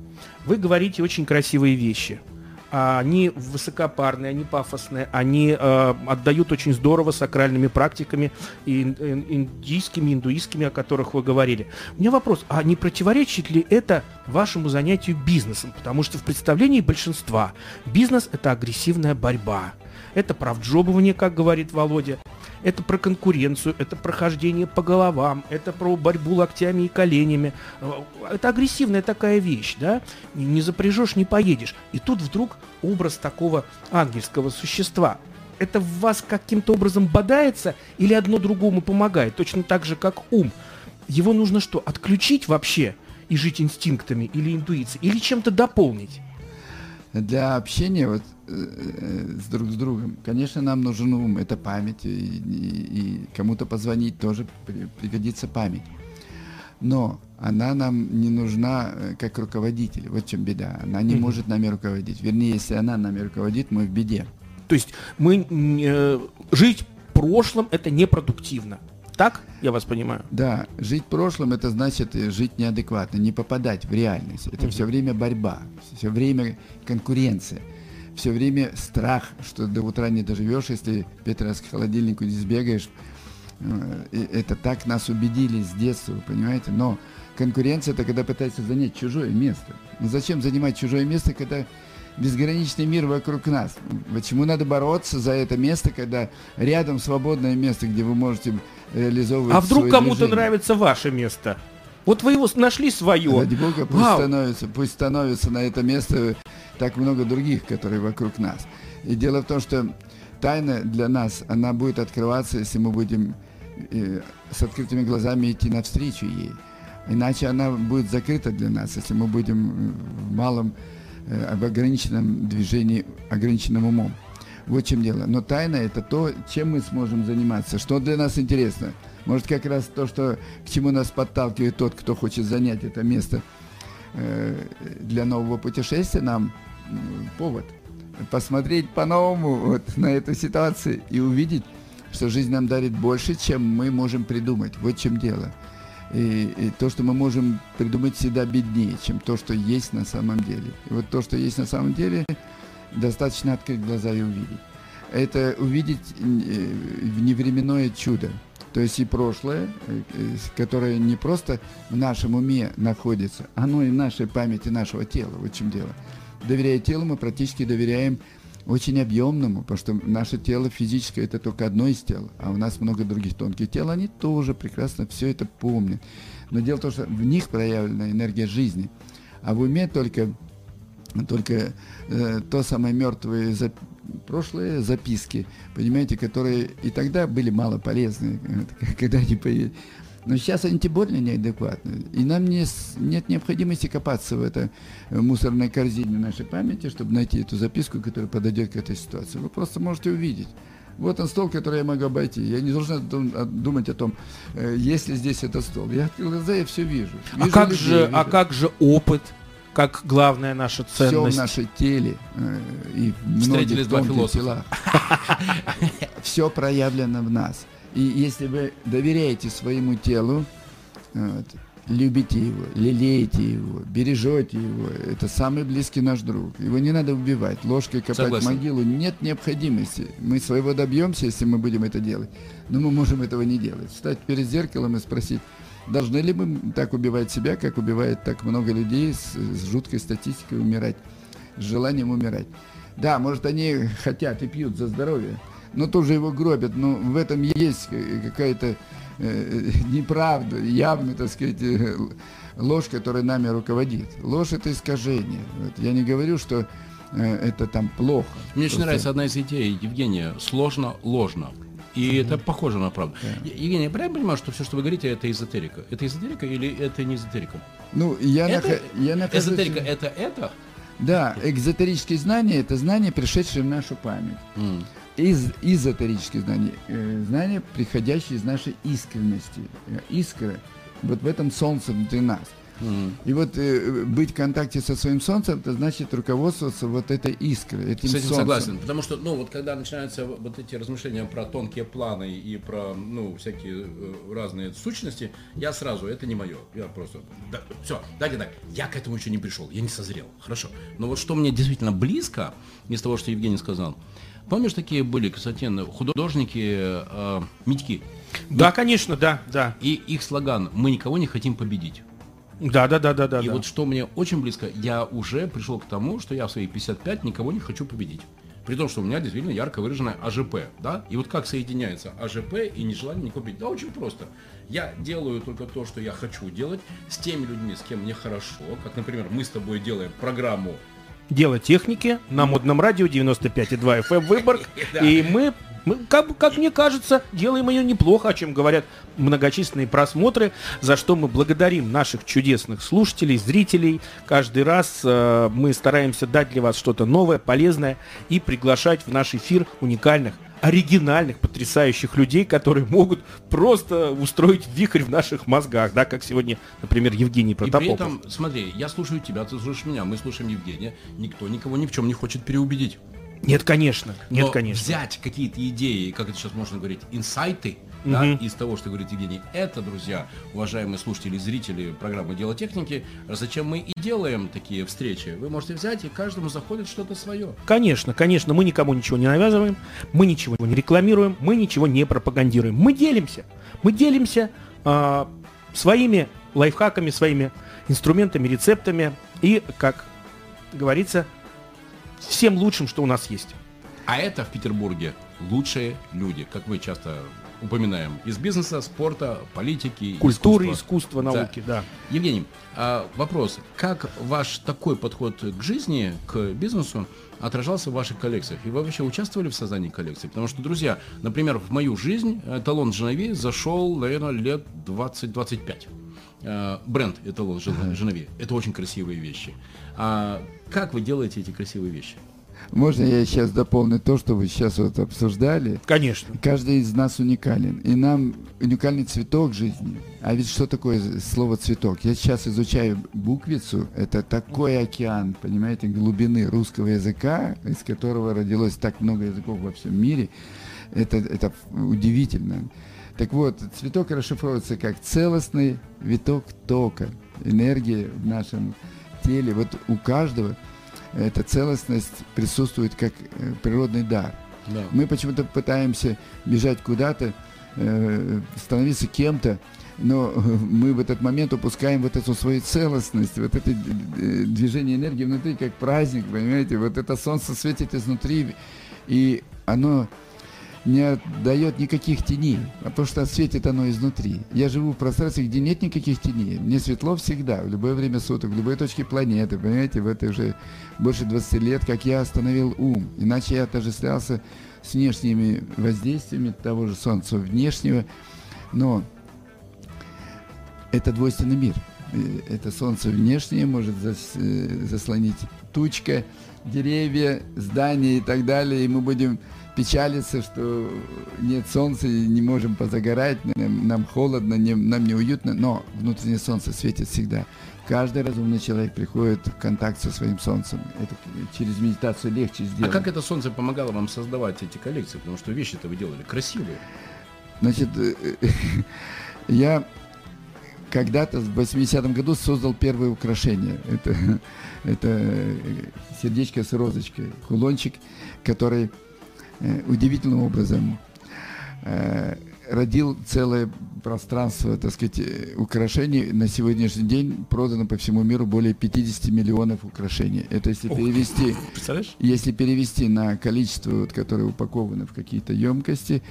A: Вы говорите очень красивые вещи – они высокопарные, они пафосные, они э, отдают очень здорово сакральными практиками и индийскими, индуистскими, о которых вы говорили. У меня вопрос, а не противоречит ли это вашему занятию бизнесом? Потому что в представлении большинства бизнес – это агрессивная борьба, это правджобывание, как говорит Володя, Это про конкуренцию, это прохождение по головам, это про борьбу локтями и коленями. Э, это агрессивная такая вещь, да? Не запряжешь, не поедешь. И тут вдруг образ такого ангельского существа. Это в вас каким-то образом бодается или одно другому помогает? Точно так же, как ум. Его нужно что, отключить вообще и жить инстинктами или интуицией? Или чем-то дополнить?
C: Для общения вот, с друг с другом, конечно, нам нужен ум, это память, и, и, и кому-то позвонить тоже при, пригодится память. Но она нам не нужна э, как руководитель. Вот в чем беда. Она не mm-hmm. может нами руководить. Вернее, если она нами руководит, мы в беде.
A: То есть мы э, жить прошлым это непродуктивно. Так? Я вас понимаю.
C: Да, жить прошлым это значит жить неадекватно, не попадать в реальность. Это угу. все время борьба, все время конкуренция, все время страх, что до утра не доживешь, если пять раз к холодильнику не сбегаешь. Э, это так нас убедили с детства, понимаете? Но конкуренция это когда пытается занять чужое место. Но зачем занимать чужое место, когда безграничный мир вокруг нас? Почему надо бороться за это место, когда рядом свободное место, где вы можете реализовывать
A: А вдруг кому-то нравится ваше место? Вот вы его нашли свое.
C: Ради Бога, пусть становится, пусть становится на это место так много других, которые вокруг нас. И дело в том, что тайна для нас, она будет открываться, если мы будем э, с открытыми глазами идти навстречу ей. Иначе она будет закрыта для нас, если мы будем в малом, э, в ограниченном движении, ограниченным умом. Вот в чем дело. Но тайна это то, чем мы сможем заниматься, что для нас интересно. Может, как раз то, что, к чему нас подталкивает тот, кто хочет занять это место э, для нового путешествия, нам повод посмотреть по-новому вот на эту ситуацию и увидеть, что жизнь нам дарит больше, чем мы можем придумать. Вот в чем дело. И, и то, что мы можем придумать, всегда беднее, чем то, что есть на самом деле. И вот то, что есть на самом деле – достаточно открыть глаза и увидеть. Это увидеть э, невременное чудо. То есть и прошлое, э, которое не просто в нашем уме находится, оно и в нашей памяти нашего тела. В чем дело. Доверяя телу, мы практически доверяем очень объемному, потому что наше тело физическое это только одно из тел, а у нас много других тонких тел, они тоже прекрасно все это помнят. Но дело в том, что в них проявлена энергия жизни, а в уме только только э, то самое мертвые зап прошлые записки, понимаете, которые и тогда были мало полезны, (laughs) когда они появились. Но сейчас они тем более неадекватны. И нам не, нет необходимости копаться в этой мусорной корзине нашей памяти, чтобы найти эту записку, которая подойдет к этой ситуации. Вы просто можете увидеть. Вот он стол, который я могу обойти. Я не должен думать о том, э, есть ли здесь этот стол. Я открыл глаза, я все вижу.
A: А вижу а как людей, же, вижу. а как же опыт? Как главная наша ценность.
C: Все в нашей теле э, и в многих тонких телах. (laughs) Все проявлено в нас. И если вы доверяете своему телу, вот, любите его, лелеете его, бережете его, это самый близкий наш друг. Его не надо убивать, ложкой копать Согласен. могилу. Нет необходимости. Мы своего добьемся, если мы будем это делать. Но мы можем этого не делать. Встать перед зеркалом и спросить, Должны ли мы так убивать себя, как убивает так много людей с, с жуткой статистикой умирать, с желанием умирать? Да, может, они хотят и пьют за здоровье, но тоже его гробят. Но в этом есть какая-то э, неправда, явно, так сказать, э, ложь, которая нами руководит. Ложь – это искажение. Вот. Я не говорю, что э, это там плохо.
B: Мне очень нравится одна из идей Евгения. Сложно, ложно. И это похоже на правду. Да. Евгений, я правильно понимаю, что все, что вы говорите, это эзотерика? Это эзотерика или это не эзотерика?
C: Ну, я,
B: это,
C: нах... я
B: нахожусь... Эзотерика это это?
C: Да, экзотерические знания – это знания, пришедшие в нашу память. Mm. Из, эзотерические знания э, – знания, приходящие из нашей искренности. Э, искра – вот в этом солнце внутри нас – Mm. И вот э, быть в контакте со своим солнцем, это значит руководствоваться вот этой искрой, этим
B: С этим
C: солнцем.
B: согласен, потому что, ну, вот когда начинаются вот эти размышления про тонкие планы и про, ну, всякие э, разные сущности, я сразу, это не мое, я просто, да, все, дайте так, я к этому еще не пришел, я не созрел, хорошо. Но вот что мне действительно близко, из того, что Евгений сказал, помнишь, такие были, Константин, художники, э, Митьки?
A: Да, конечно, да, да.
B: И их слоган «Мы никого не хотим победить».
A: Да, да, да, да, да.
B: И
A: да.
B: вот что мне очень близко, я уже пришел к тому, что я в свои 55 никого не хочу победить. При том, что у меня действительно ярко выраженная АЖП, да? И вот как соединяется АЖП и нежелание не купить? Да, очень просто. Я делаю только то, что я хочу делать с теми людьми, с кем мне хорошо. Как, например, мы с тобой делаем программу
A: Дело техники на модном радио 95,2 FM Выборг. (laughs) И мы мы, как, как мне кажется, делаем ее неплохо, о чем говорят многочисленные просмотры, за что мы благодарим наших чудесных слушателей, зрителей. Каждый раз э, мы стараемся дать для вас что-то новое, полезное и приглашать в наш эфир уникальных оригинальных, потрясающих людей, которые могут просто устроить вихрь в наших мозгах, да, как сегодня, например, Евгений Протопопов. И при этом,
B: смотри, я слушаю тебя, ты слушаешь меня, мы слушаем Евгения, никто никого ни в чем не хочет переубедить.
A: Нет, конечно. Нет,
B: Но
A: конечно.
B: Взять какие-то идеи, как это сейчас можно говорить, инсайты, угу. да, из того, что говорит Евгений, это, друзья, уважаемые слушатели и зрители программы «Дело техники», зачем мы и делаем такие встречи. Вы можете взять, и каждому заходит что-то свое.
A: Конечно, конечно, мы никому ничего не навязываем, мы ничего не рекламируем, мы ничего не пропагандируем. Мы делимся. Мы делимся э, своими лайфхаками, своими инструментами, рецептами и, как говорится, всем лучшим, что у нас есть.
B: А это в Петербурге лучшие люди, как мы часто упоминаем, из бизнеса, спорта, политики,
A: культуры, искусства, искусства науки, да. да.
B: Евгений, а вопрос, как ваш такой подход к жизни, к бизнесу отражался в ваших коллекциях? И вы вообще участвовали в создании коллекции? Потому что, друзья, например, в мою жизнь эталон Женови зашел, наверное, лет 20-25. А, бренд эталон Женови. Это очень красивые вещи. А как вы делаете эти красивые вещи?
C: Можно я сейчас дополню то, что вы сейчас вот обсуждали?
A: Конечно.
C: Каждый из нас уникален. И нам уникальный цветок жизни. А ведь что такое слово цветок? Я сейчас изучаю буквицу. Это такой океан, понимаете, глубины русского языка, из которого родилось так много языков во всем мире. Это, это удивительно. Так вот, цветок расшифровывается как целостный виток тока, энергии в нашем теле. Вот у каждого эта целостность присутствует как э, природный дар. Да. Мы почему-то пытаемся бежать куда-то, э, становиться кем-то, но (laughs) мы в этот момент упускаем вот эту свою целостность, вот это э, движение энергии внутри, как праздник, понимаете, вот это солнце светит изнутри, и оно не дает никаких теней, а то, что светит оно изнутри. Я живу в пространстве, где нет никаких теней. Мне светло всегда, в любое время суток, в любой точке планеты. Понимаете, в это уже больше 20 лет, как я остановил ум. Иначе я отождествлялся с внешними воздействиями того же Солнца внешнего. Но это двойственный мир. Это Солнце внешнее может э, заслонить тучка, деревья, здания и так далее, и мы будем печалиться, что нет солнца, и не можем позагорать, нам, нам холодно, не, нам неуютно, но внутреннее солнце светит всегда. Каждый разумный человек приходит в контакт со своим солнцем. Это через медитацию легче сделать.
B: А как это солнце помогало вам создавать эти коллекции? Потому что вещи-то вы делали красивые.
C: Значит, я когда-то в 80-м году создал первое украшение. Это, это сердечко с розочкой, кулончик, который Э, удивительным образом э, родил целое пространство, так сказать, э, украшений. На сегодняшний день продано по всему миру более 50 миллионов украшений. Это если перевести, если перевести на количество, вот, которое упаковано в какие-то емкости,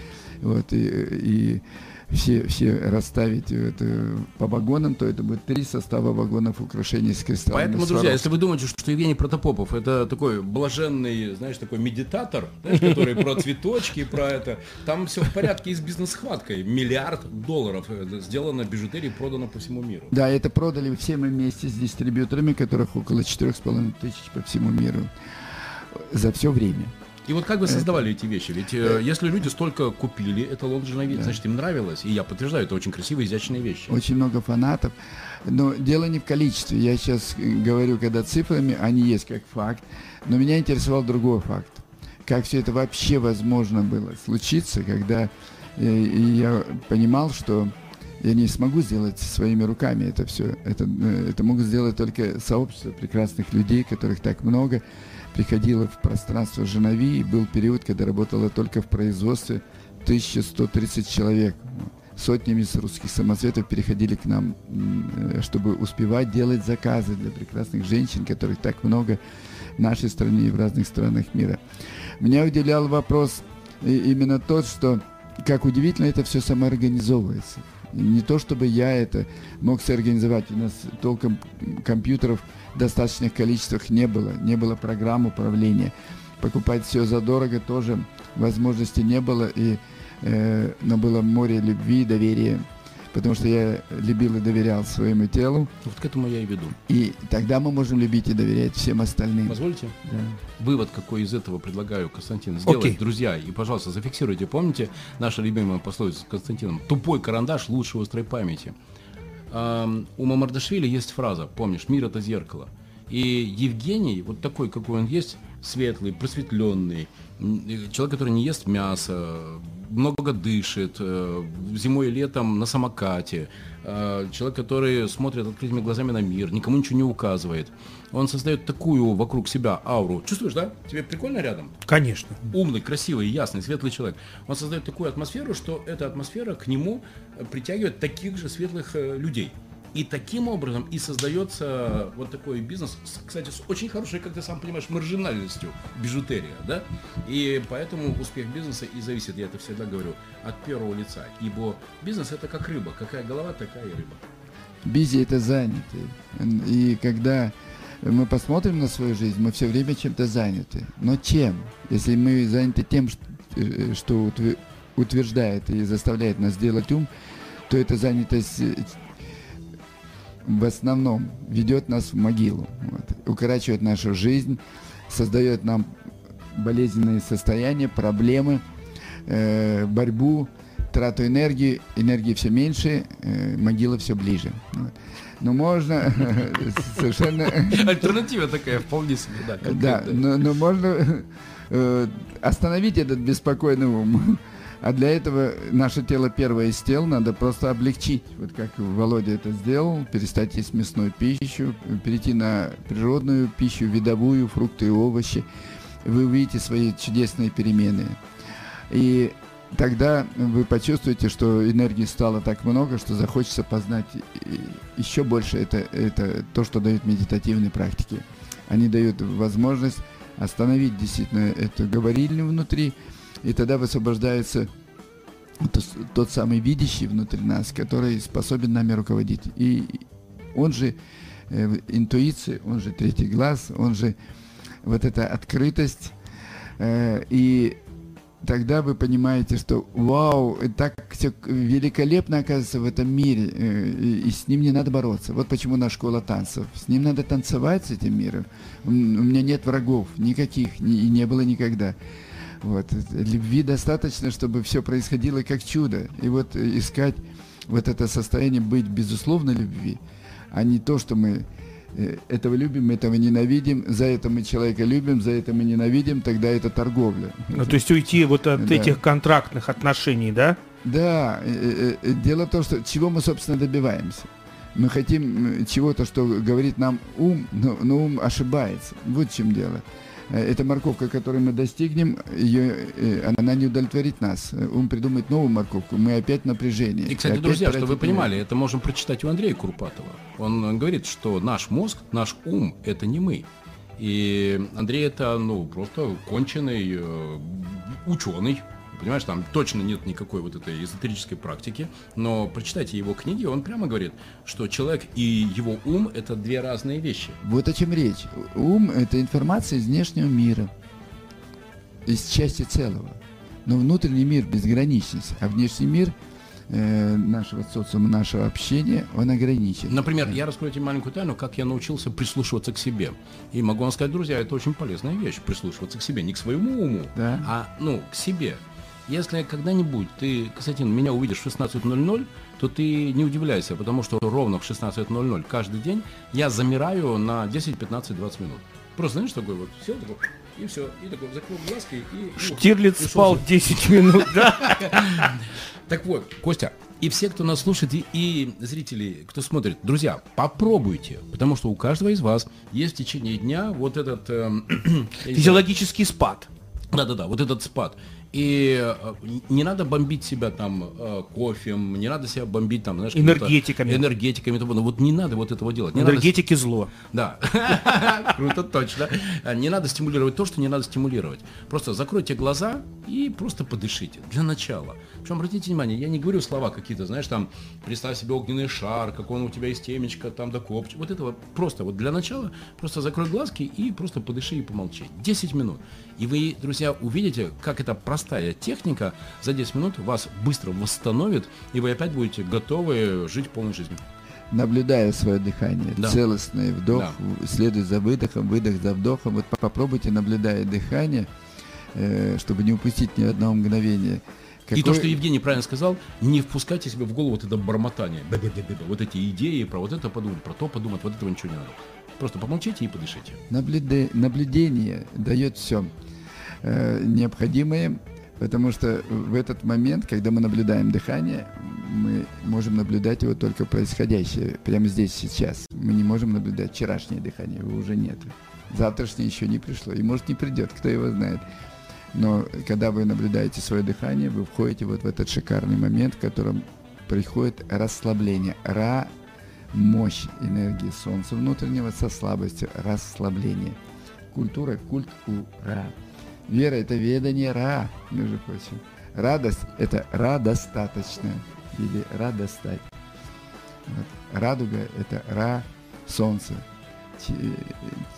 C: вот, и, и все, все расставить это по вагонам, то это будет три состава вагонов украшений с кристаллами.
B: Поэтому, друзья, если вы думаете, что Евгений Протопопов это такой блаженный, знаешь, такой медитатор, знаешь, который про цветочки, про это, там все в порядке и с бизнес-хваткой. Миллиард долларов сделано бижутерии, продано по всему миру.
C: Да, это продали все мы вместе с дистрибьюторами, которых около четырех с половиной тысяч по всему миру за все время.
B: И вот как вы создавали эти вещи? Ведь э, если люди столько купили эталон Женовид, да. значит им нравилось. И я подтверждаю, это очень красивые, изящные вещи.
C: Очень много фанатов. Но дело не в количестве. Я сейчас говорю, когда цифрами, они есть как факт. Но меня интересовал другой факт. Как все это вообще возможно было случиться, когда э, и я понимал, что я не смогу сделать своими руками это все. Это, э, это могут сделать только сообщество прекрасных людей, которых так много приходила в пространство Женови, был период, когда работала только в производстве 1130 человек. Сотнями с русских самоцветов переходили к нам, чтобы успевать делать заказы для прекрасных женщин, которых так много в нашей стране и в разных странах мира. Меня удивлял вопрос именно тот, что как удивительно это все самоорганизовывается. Не то, чтобы я это мог соорганизовать. У нас толком компьютеров достаточных количествах не было. Не было программ управления. Покупать все задорого тоже возможности не было. И, э, но было море любви, доверия потому что я любил и доверял своему телу.
B: Вот к этому я и веду.
C: И тогда мы можем любить и доверять всем остальным.
B: Позвольте? Да. Вывод какой из этого предлагаю, Константин, сделать, okay. друзья, и, пожалуйста, зафиксируйте. Помните наша любимая пословица с Константином? Тупой карандаш лучше острой памяти. У Мамардашвили есть фраза, помнишь, мир это зеркало. И Евгений, вот такой, какой он есть, светлый, просветленный, человек, который не ест мясо, много дышит, э, зимой и летом на самокате, э, человек, который смотрит открытыми глазами на мир, никому ничего не указывает. Он создает такую вокруг себя ауру. Чувствуешь, да? Тебе прикольно рядом?
A: Конечно.
B: Умный, красивый, ясный, светлый человек. Он создает такую атмосферу, что эта атмосфера к нему притягивает таких же светлых э, людей. И таким образом и создается вот такой бизнес, кстати, с очень хорошей, как ты сам понимаешь, маржинальностью, бижутерия, да? И поэтому успех бизнеса и зависит, я это всегда говорю, от первого лица. Ибо бизнес это как рыба, какая голова, такая и рыба.
C: Бизи это занятый. И когда мы посмотрим на свою жизнь, мы все время чем-то заняты. Но чем? Если мы заняты тем, что э, утверждает и заставляет нас делать ум, то эта занятость э, в основном ведет нас в могилу, вот, укорачивает нашу жизнь, создает нам болезненные состояния, проблемы, э, борьбу, трату энергии, энергии все меньше, э, могила все ближе. Вот. Но можно (laughs) совершенно...
B: Альтернатива такая, вполне себе, да.
C: Да, но, но можно э, остановить этот беспокойный ум а для этого наше тело первое из тел надо просто облегчить. Вот как Володя это сделал, перестать есть мясную пищу, перейти на природную пищу, видовую, фрукты и овощи. Вы увидите свои чудесные перемены. И тогда вы почувствуете, что энергии стало так много, что захочется познать еще больше. Это, это то, что дают медитативные практики. Они дают возможность остановить действительно эту говорильню внутри, и тогда высвобождается тот, самый видящий внутри нас, который способен нами руководить. И он же э, интуиция, он же третий глаз, он же вот эта открытость. Э, и тогда вы понимаете, что вау, так все великолепно оказывается в этом мире, э, и с ним не надо бороться. Вот почему наша школа танцев. С ним надо танцевать, с этим миром. У меня нет врагов никаких, и не было никогда. Вот. Любви достаточно, чтобы все происходило как чудо. И вот искать вот это состояние быть безусловно любви, а не то, что мы э, этого любим, этого ненавидим, за это мы человека любим, за это мы ненавидим, тогда это торговля.
A: Ну, то есть уйти вот от да. этих контрактных отношений, да?
C: Да. Э, э, дело в том, что чего мы, собственно, добиваемся. Мы хотим чего-то, что говорит нам ум, но, но ум ошибается. Вот в чем дело. Э, эта морковка, которую мы достигнем, ее, э, она не удовлетворит нас. Ум придумает новую морковку, мы опять напряжение.
B: И, кстати, и друзья, чтобы вы понимали, это можем прочитать у Андрея Курпатова. Он говорит, что наш мозг, наш ум – это не мы. И Андрей это, ну, просто конченый э, ученый, Понимаешь, там точно нет никакой вот этой эзотерической практики, но прочитайте его книги, он прямо говорит, что человек и его ум – это две разные вещи.
C: Вот о чем речь. Ум – это информация из внешнего мира, из части целого. Но внутренний мир – безграничность, а внешний мир э, нашего социума, нашего общения, он ограничен.
B: Например, я раскрою тебе маленькую тайну, как я научился прислушиваться к себе. И могу вам сказать, друзья, это очень полезная вещь, прислушиваться к себе. Не к своему уму, да. а ну, к себе. Если когда-нибудь ты, Константин, меня увидишь в 16.00, то ты не удивляйся, потому что ровно в 16.00 каждый день я замираю на 10, 15, 20 минут. Просто, знаешь, такой вот, сел такой, и все, и такой закрыл глазки и...
A: Штирлиц и спал 10 минут, да?
B: Так вот, Костя, и все, кто нас слушает, и, и зрители, кто смотрит, друзья, попробуйте, потому что у каждого из вас есть в течение дня вот этот... (clears throat) Э,
A: Физиологический спад.
B: Да-да-да, вот этот спад. И э, не надо бомбить себя там э, кофем, не надо себя бомбить там, знаешь,
A: энергетиками.
B: Энергетиками. Вот не надо вот этого делать. Не
A: Энергетики надо... зло.
B: Да. (laughs) Круто, точно. Не надо стимулировать то, что не надо стимулировать. Просто закройте глаза и просто подышите. Для начала. Причем, обратите внимание, я не говорю слова какие-то, знаешь, там, представь себе огненный шар, как он у тебя есть темечко, там, да копчик. Вот этого просто вот для начала просто закрой глазки и просто подыши и помолчи. 10 минут. И вы, друзья, увидите, как эта простая техника за 10 минут вас быстро восстановит, и вы опять будете готовы жить полной жизнью.
C: Наблюдая свое дыхание, да. целостный вдох, да. следуй за выдохом, выдох за вдохом. Вот попробуйте, наблюдая дыхание, э, чтобы не упустить ни одного мгновения.
B: Какой... И то, что Евгений правильно сказал, не впускайте себе в голову вот это бормотание. Вот эти идеи про вот это подумать, про то подумать, вот этого ничего не надо. Просто помолчите и подышите.
C: Наблюде... Наблюдение дает все э, необходимое, потому что в этот момент, когда мы наблюдаем дыхание, мы можем наблюдать его только происходящее, прямо здесь, сейчас. Мы не можем наблюдать вчерашнее дыхание, его уже нет. Завтрашнее еще не пришло, и может не придет, кто его знает. Но когда вы наблюдаете свое дыхание, вы входите вот в этот шикарный момент, в котором приходит расслабление. Ра – мощь энергии Солнца внутреннего со слабостью расслабления. Культура – культ ура. Вера – это ведание Ра, между прочим. Радость – это радостаточное или радостать. Вот. Радуга – это Ра, Солнце,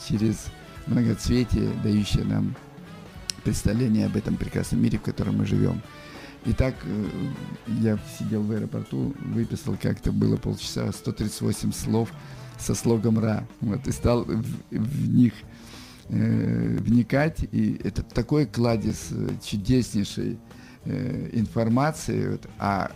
C: через многоцветие, дающее нам представление об этом прекрасном мире, в котором мы живем. Итак, э, я сидел в аэропорту, выписал, как-то было полчаса, 138 слов со слогом «Ра», вот, и стал в, в них – э, вникать. И это такой кладезь э, чудеснейшей э, информации вот, о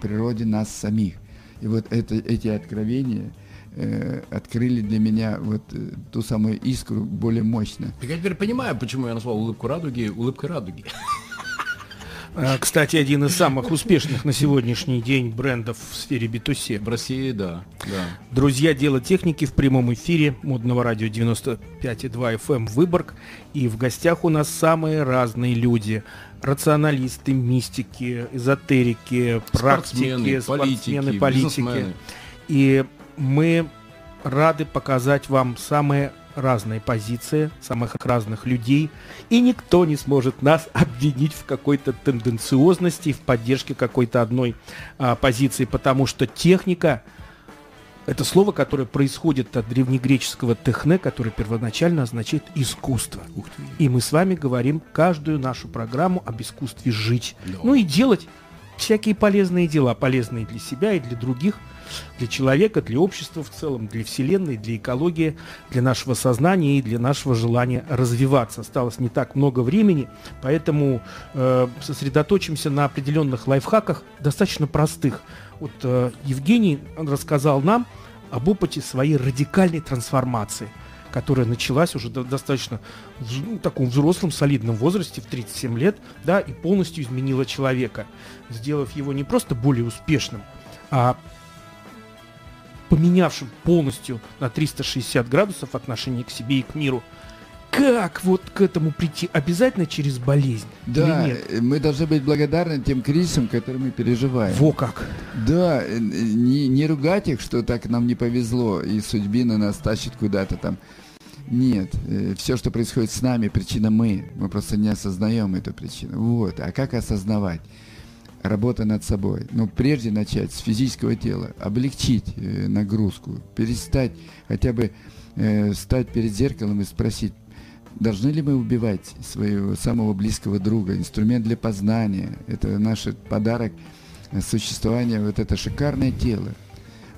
C: природе нас самих. И вот это, эти откровения э, открыли для меня вот э, ту самую искру более мощно.
B: я теперь понимаю, почему я назвал улыбку радуги улыбкой радуги.
A: А, кстати, один из самых успешных на сегодняшний день брендов в сфере B2C.
B: В России, да. да.
A: Друзья, дело техники в прямом эфире модного радио 95,2 FM эм Выборг. И в гостях у нас самые разные люди. Рационалисты, мистики, эзотерики, практики, спортсмены, политики. политики. И мы рады показать вам самые разные позиции, самых разных людей, и никто не сможет нас (laughs) обвинить в какой-то тенденциозности, в поддержке какой-то одной а, позиции, потому что техника это слово, которое происходит от древнегреческого техне, которое первоначально означает искусство. И мы с вами говорим каждую нашу программу об искусстве жить. Да. Ну и делать всякие полезные дела, полезные для себя и для других – для человека, для общества в целом, для Вселенной, для экологии, для нашего сознания и для нашего желания развиваться. Осталось не так много времени, поэтому э, сосредоточимся на определенных лайфхаках, достаточно простых. Вот э, Евгений рассказал нам об опыте своей радикальной трансформации которая началась уже до, достаточно в ну, таком взрослом, солидном возрасте, в 37 лет, да, и полностью изменила человека, сделав его не просто более успешным, а поменявшим полностью на 360 градусов отношение к себе и к миру. Как вот к этому прийти? Обязательно через болезнь?
C: Да, мы должны быть благодарны тем кризисам, которые мы переживаем.
A: Во как!
C: Да, э, не, не ругать их, что так нам не повезло, и судьбина нас тащит куда-то там. Нет, э, все, что происходит с нами, причина мы. Мы просто не осознаем эту причину. Вот. А как осознавать? Работа над собой. Но прежде начать с физического тела, облегчить э, нагрузку, перестать хотя бы э, стать перед зеркалом и спросить, должны ли мы убивать своего самого близкого друга, инструмент для познания, это наш подарок э, существования, вот это шикарное тело,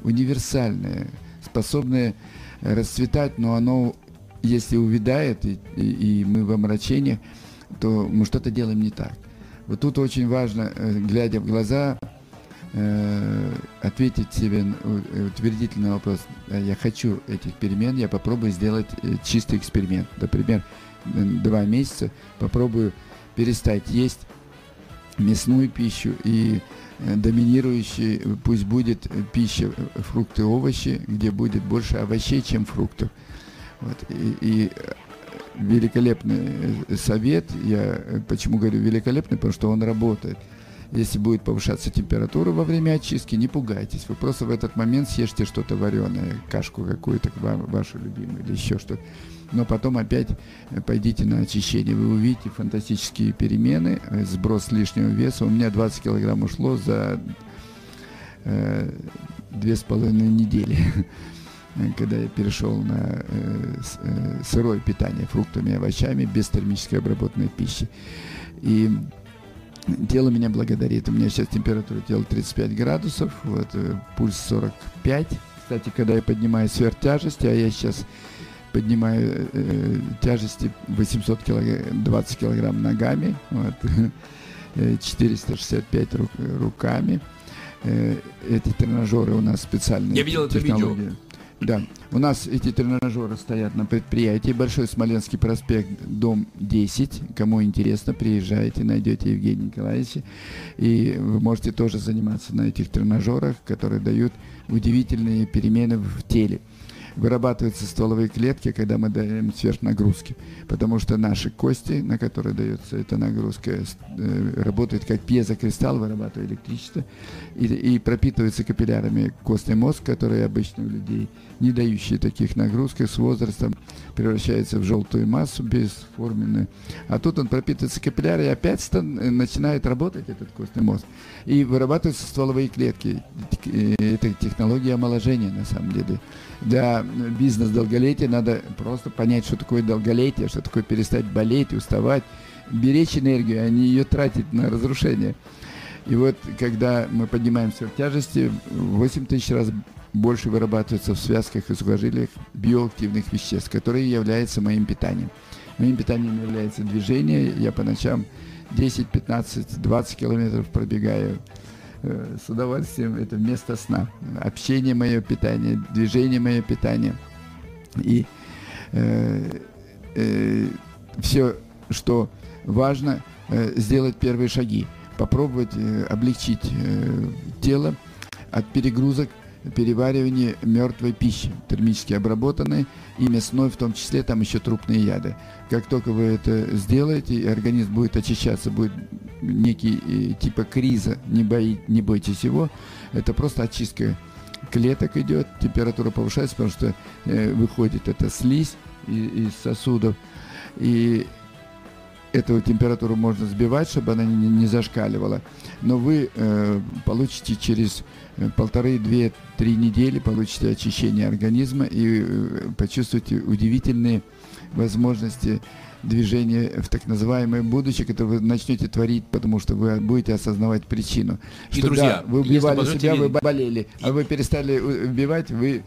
C: универсальное, способное расцветать, но оно, если увядает, и, и, и мы в омрачениях, то мы что-то делаем не так. Вот тут очень важно, э, глядя в глаза, э, ответить себе э, утвердительный вопрос. Я хочу этих перемен, я попробую сделать чистый эксперимент. Например, два месяца попробую перестать есть мясную пищу и доминирующей пусть будет пища фрукты, овощи, где будет больше овощей, чем фруктов. Вот. И, и великолепный э, совет. Я э, почему говорю великолепный, потому что он работает. Если будет повышаться температура во время очистки, не пугайтесь. Вы просто в этот момент съешьте что-то вареное, кашку какую-то вашу любимую или еще что-то. Но потом опять э, пойдите на очищение. Вы увидите фантастические перемены, сброс лишнего веса. У меня 20 килограмм ушло за две с половиной недели. (laughs) когда я перешел на э, э, сырое питание фруктами и овощами без термической обработанной пищи. И тело меня благодарит. У меня сейчас температура тела 35 градусов, вот, э, пульс 45. Кстати, когда я поднимаю сверхтяжести, а я сейчас поднимаю э, тяжести 800 килограмм, 20 килограмм ногами, вот, (laughs) 465 рук, руками. Э, эти тренажеры у нас специальные.
B: Я видел это видео.
C: Да, у нас эти тренажеры стоят на предприятии. Большой Смоленский проспект, дом 10. Кому интересно, приезжайте, найдете Евгения Николаевича. И вы можете тоже заниматься на этих тренажерах, которые дают удивительные перемены в теле вырабатываются стволовые клетки, когда мы даем сверхнагрузки. Потому что наши кости, на которые дается эта нагрузка, э, работают как пьезокристалл, вырабатывая электричество, и, и пропитывается капиллярами костный мозг, который обычно у людей, не дающий таких нагрузок, с возрастом превращается в желтую массу бесформенную. А тут он пропитывается капиллярами, и опять начинает работать этот костный мозг. И вырабатываются стволовые клетки. Э, это технология омоложения на самом деле для бизнес-долголетия надо просто понять, что такое долголетие, что такое перестать болеть, уставать, беречь энергию, а не ее тратить на разрушение. И вот, когда мы поднимаем сверхтяжести, 8 тысяч раз больше вырабатывается в связках и сухожилиях биоактивных веществ, которые являются моим питанием. Моим питанием является движение. Я по ночам 10, 15, 20 километров пробегаю с удовольствием это место сна. Общение мое питание, движение мое питание. И э, э, все, что важно, э, сделать первые шаги. Попробовать э, облегчить э, тело от перегрузок переваривания мертвой пищи, термически обработанной и мясной, в том числе там еще трупные яды. Как только вы это сделаете, организм будет очищаться, будет некий э, типа криза, не, бои, не бойтесь его, это просто очистка клеток идет, температура повышается, потому что э, выходит эта слизь из, из сосудов, и эту температуру можно сбивать, чтобы она не, не зашкаливала. Но вы э, получите через э, полторы, две, три недели получите очищение организма и э, почувствуете удивительные возможности движения в так называемое будущее, которое вы начнете творить, потому что вы будете осознавать причину.
B: И, что, друзья,
C: да, вы убивали себя, вы болели, а вы перестали убивать, вы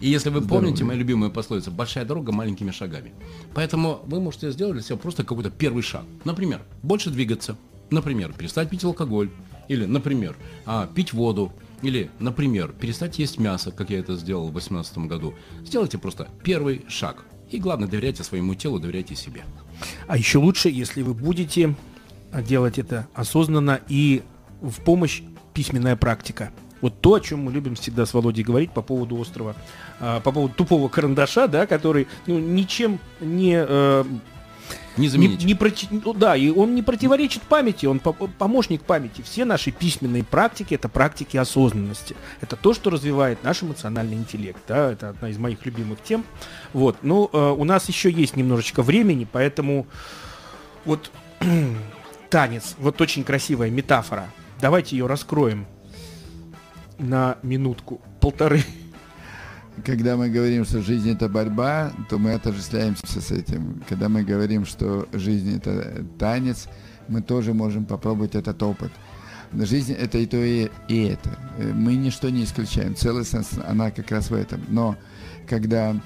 B: и если вы Здоровье. помните мою любимую пословицу «большая дорога маленькими шагами». Поэтому вы можете сделать для себя просто какой-то первый шаг. Например, больше двигаться. Например, перестать пить алкоголь. Или, например, а, пить воду. Или, например, перестать есть мясо, как я это сделал в 2018 году. Сделайте просто первый шаг. И главное, доверяйте своему телу, доверяйте себе.
A: А еще лучше, если вы будете делать это осознанно и в помощь письменная практика. Вот то, о чем мы любим всегда с Володей говорить по поводу острова, по поводу тупого карандаша, да, который ну, ничем не... Э,
B: не заменить.
A: Не, не проти... ну, да, и он не противоречит памяти, он по помощник памяти. Все наши письменные практики это практики осознанности. Это то, что развивает наш эмоциональный интеллект. Да? Это одна из моих любимых тем. Вот. Ну, э, у нас еще есть немножечко времени, поэтому вот (clears throat) танец, вот очень красивая метафора. Давайте ее раскроем на минутку, полторы.
C: Когда мы говорим, что жизнь это борьба, то мы отождествляемся с этим. Когда мы говорим, что жизнь это танец, мы тоже можем попробовать этот опыт. Жизнь это и то, и, и это. Мы ничто не исключаем. Целостность, она как раз в этом. Но когда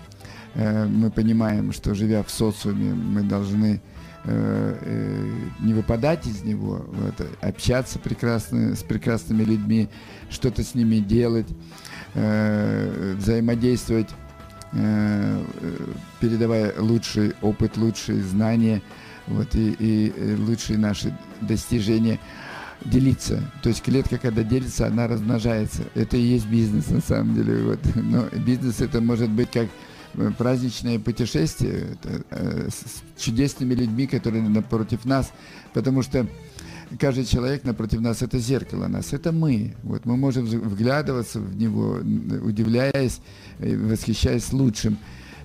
C: э, мы понимаем, что живя в социуме, мы должны Э, э, не выпадать из него, вот, общаться прекрасно, с прекрасными людьми, что-то с ними делать, э, взаимодействовать, передавая лучший опыт, лучшие знания вот, и, и лучшие наши достижения делиться. То есть клетка, когда делится, она размножается. Это и есть бизнес на самом деле. Вот. Но бизнес это может быть как праздничное путешествие это, с чудесными людьми, которые напротив нас, потому что каждый человек напротив нас это зеркало нас, это мы. Вот мы можем вглядываться в него, удивляясь, восхищаясь лучшим.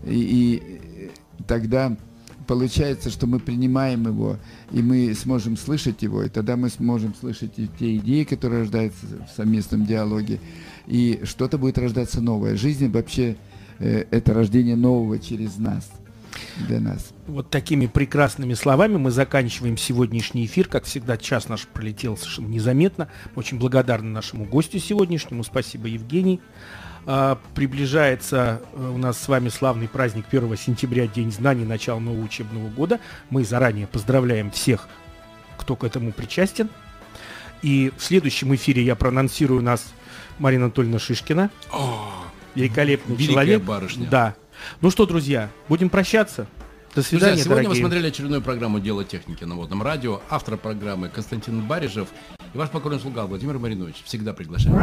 C: И, и тогда получается, что мы принимаем его, и мы сможем слышать его, и тогда мы сможем слышать и те идеи, которые рождаются в совместном диалоге, и что-то будет рождаться новое. Жизнь вообще э, это рождение нового через нас для нас.
A: Вот такими прекрасными словами мы заканчиваем сегодняшний эфир. Как всегда, час наш пролетел совершенно незаметно. Очень благодарны нашему гостю сегодняшнему. Спасибо, Евгений. А, приближается э, у нас с вами славный праздник 1 сентября, День знаний, начало нового учебного года. Мы заранее поздравляем всех, кто к этому причастен. И в следующем эфире я проанонсирую нас Марина Анатольевна Шишкина. О, Великолепный человек.
B: барышня.
A: Да, ну что, друзья, будем прощаться. До свидания, Друзья,
B: сегодня
A: дорогие.
B: вы смотрели очередную программу «Дело техники» на Водном радио. Автор программы Константин Барижев и ваш покорный слуга Владимир Маринович. Всегда приглашаем.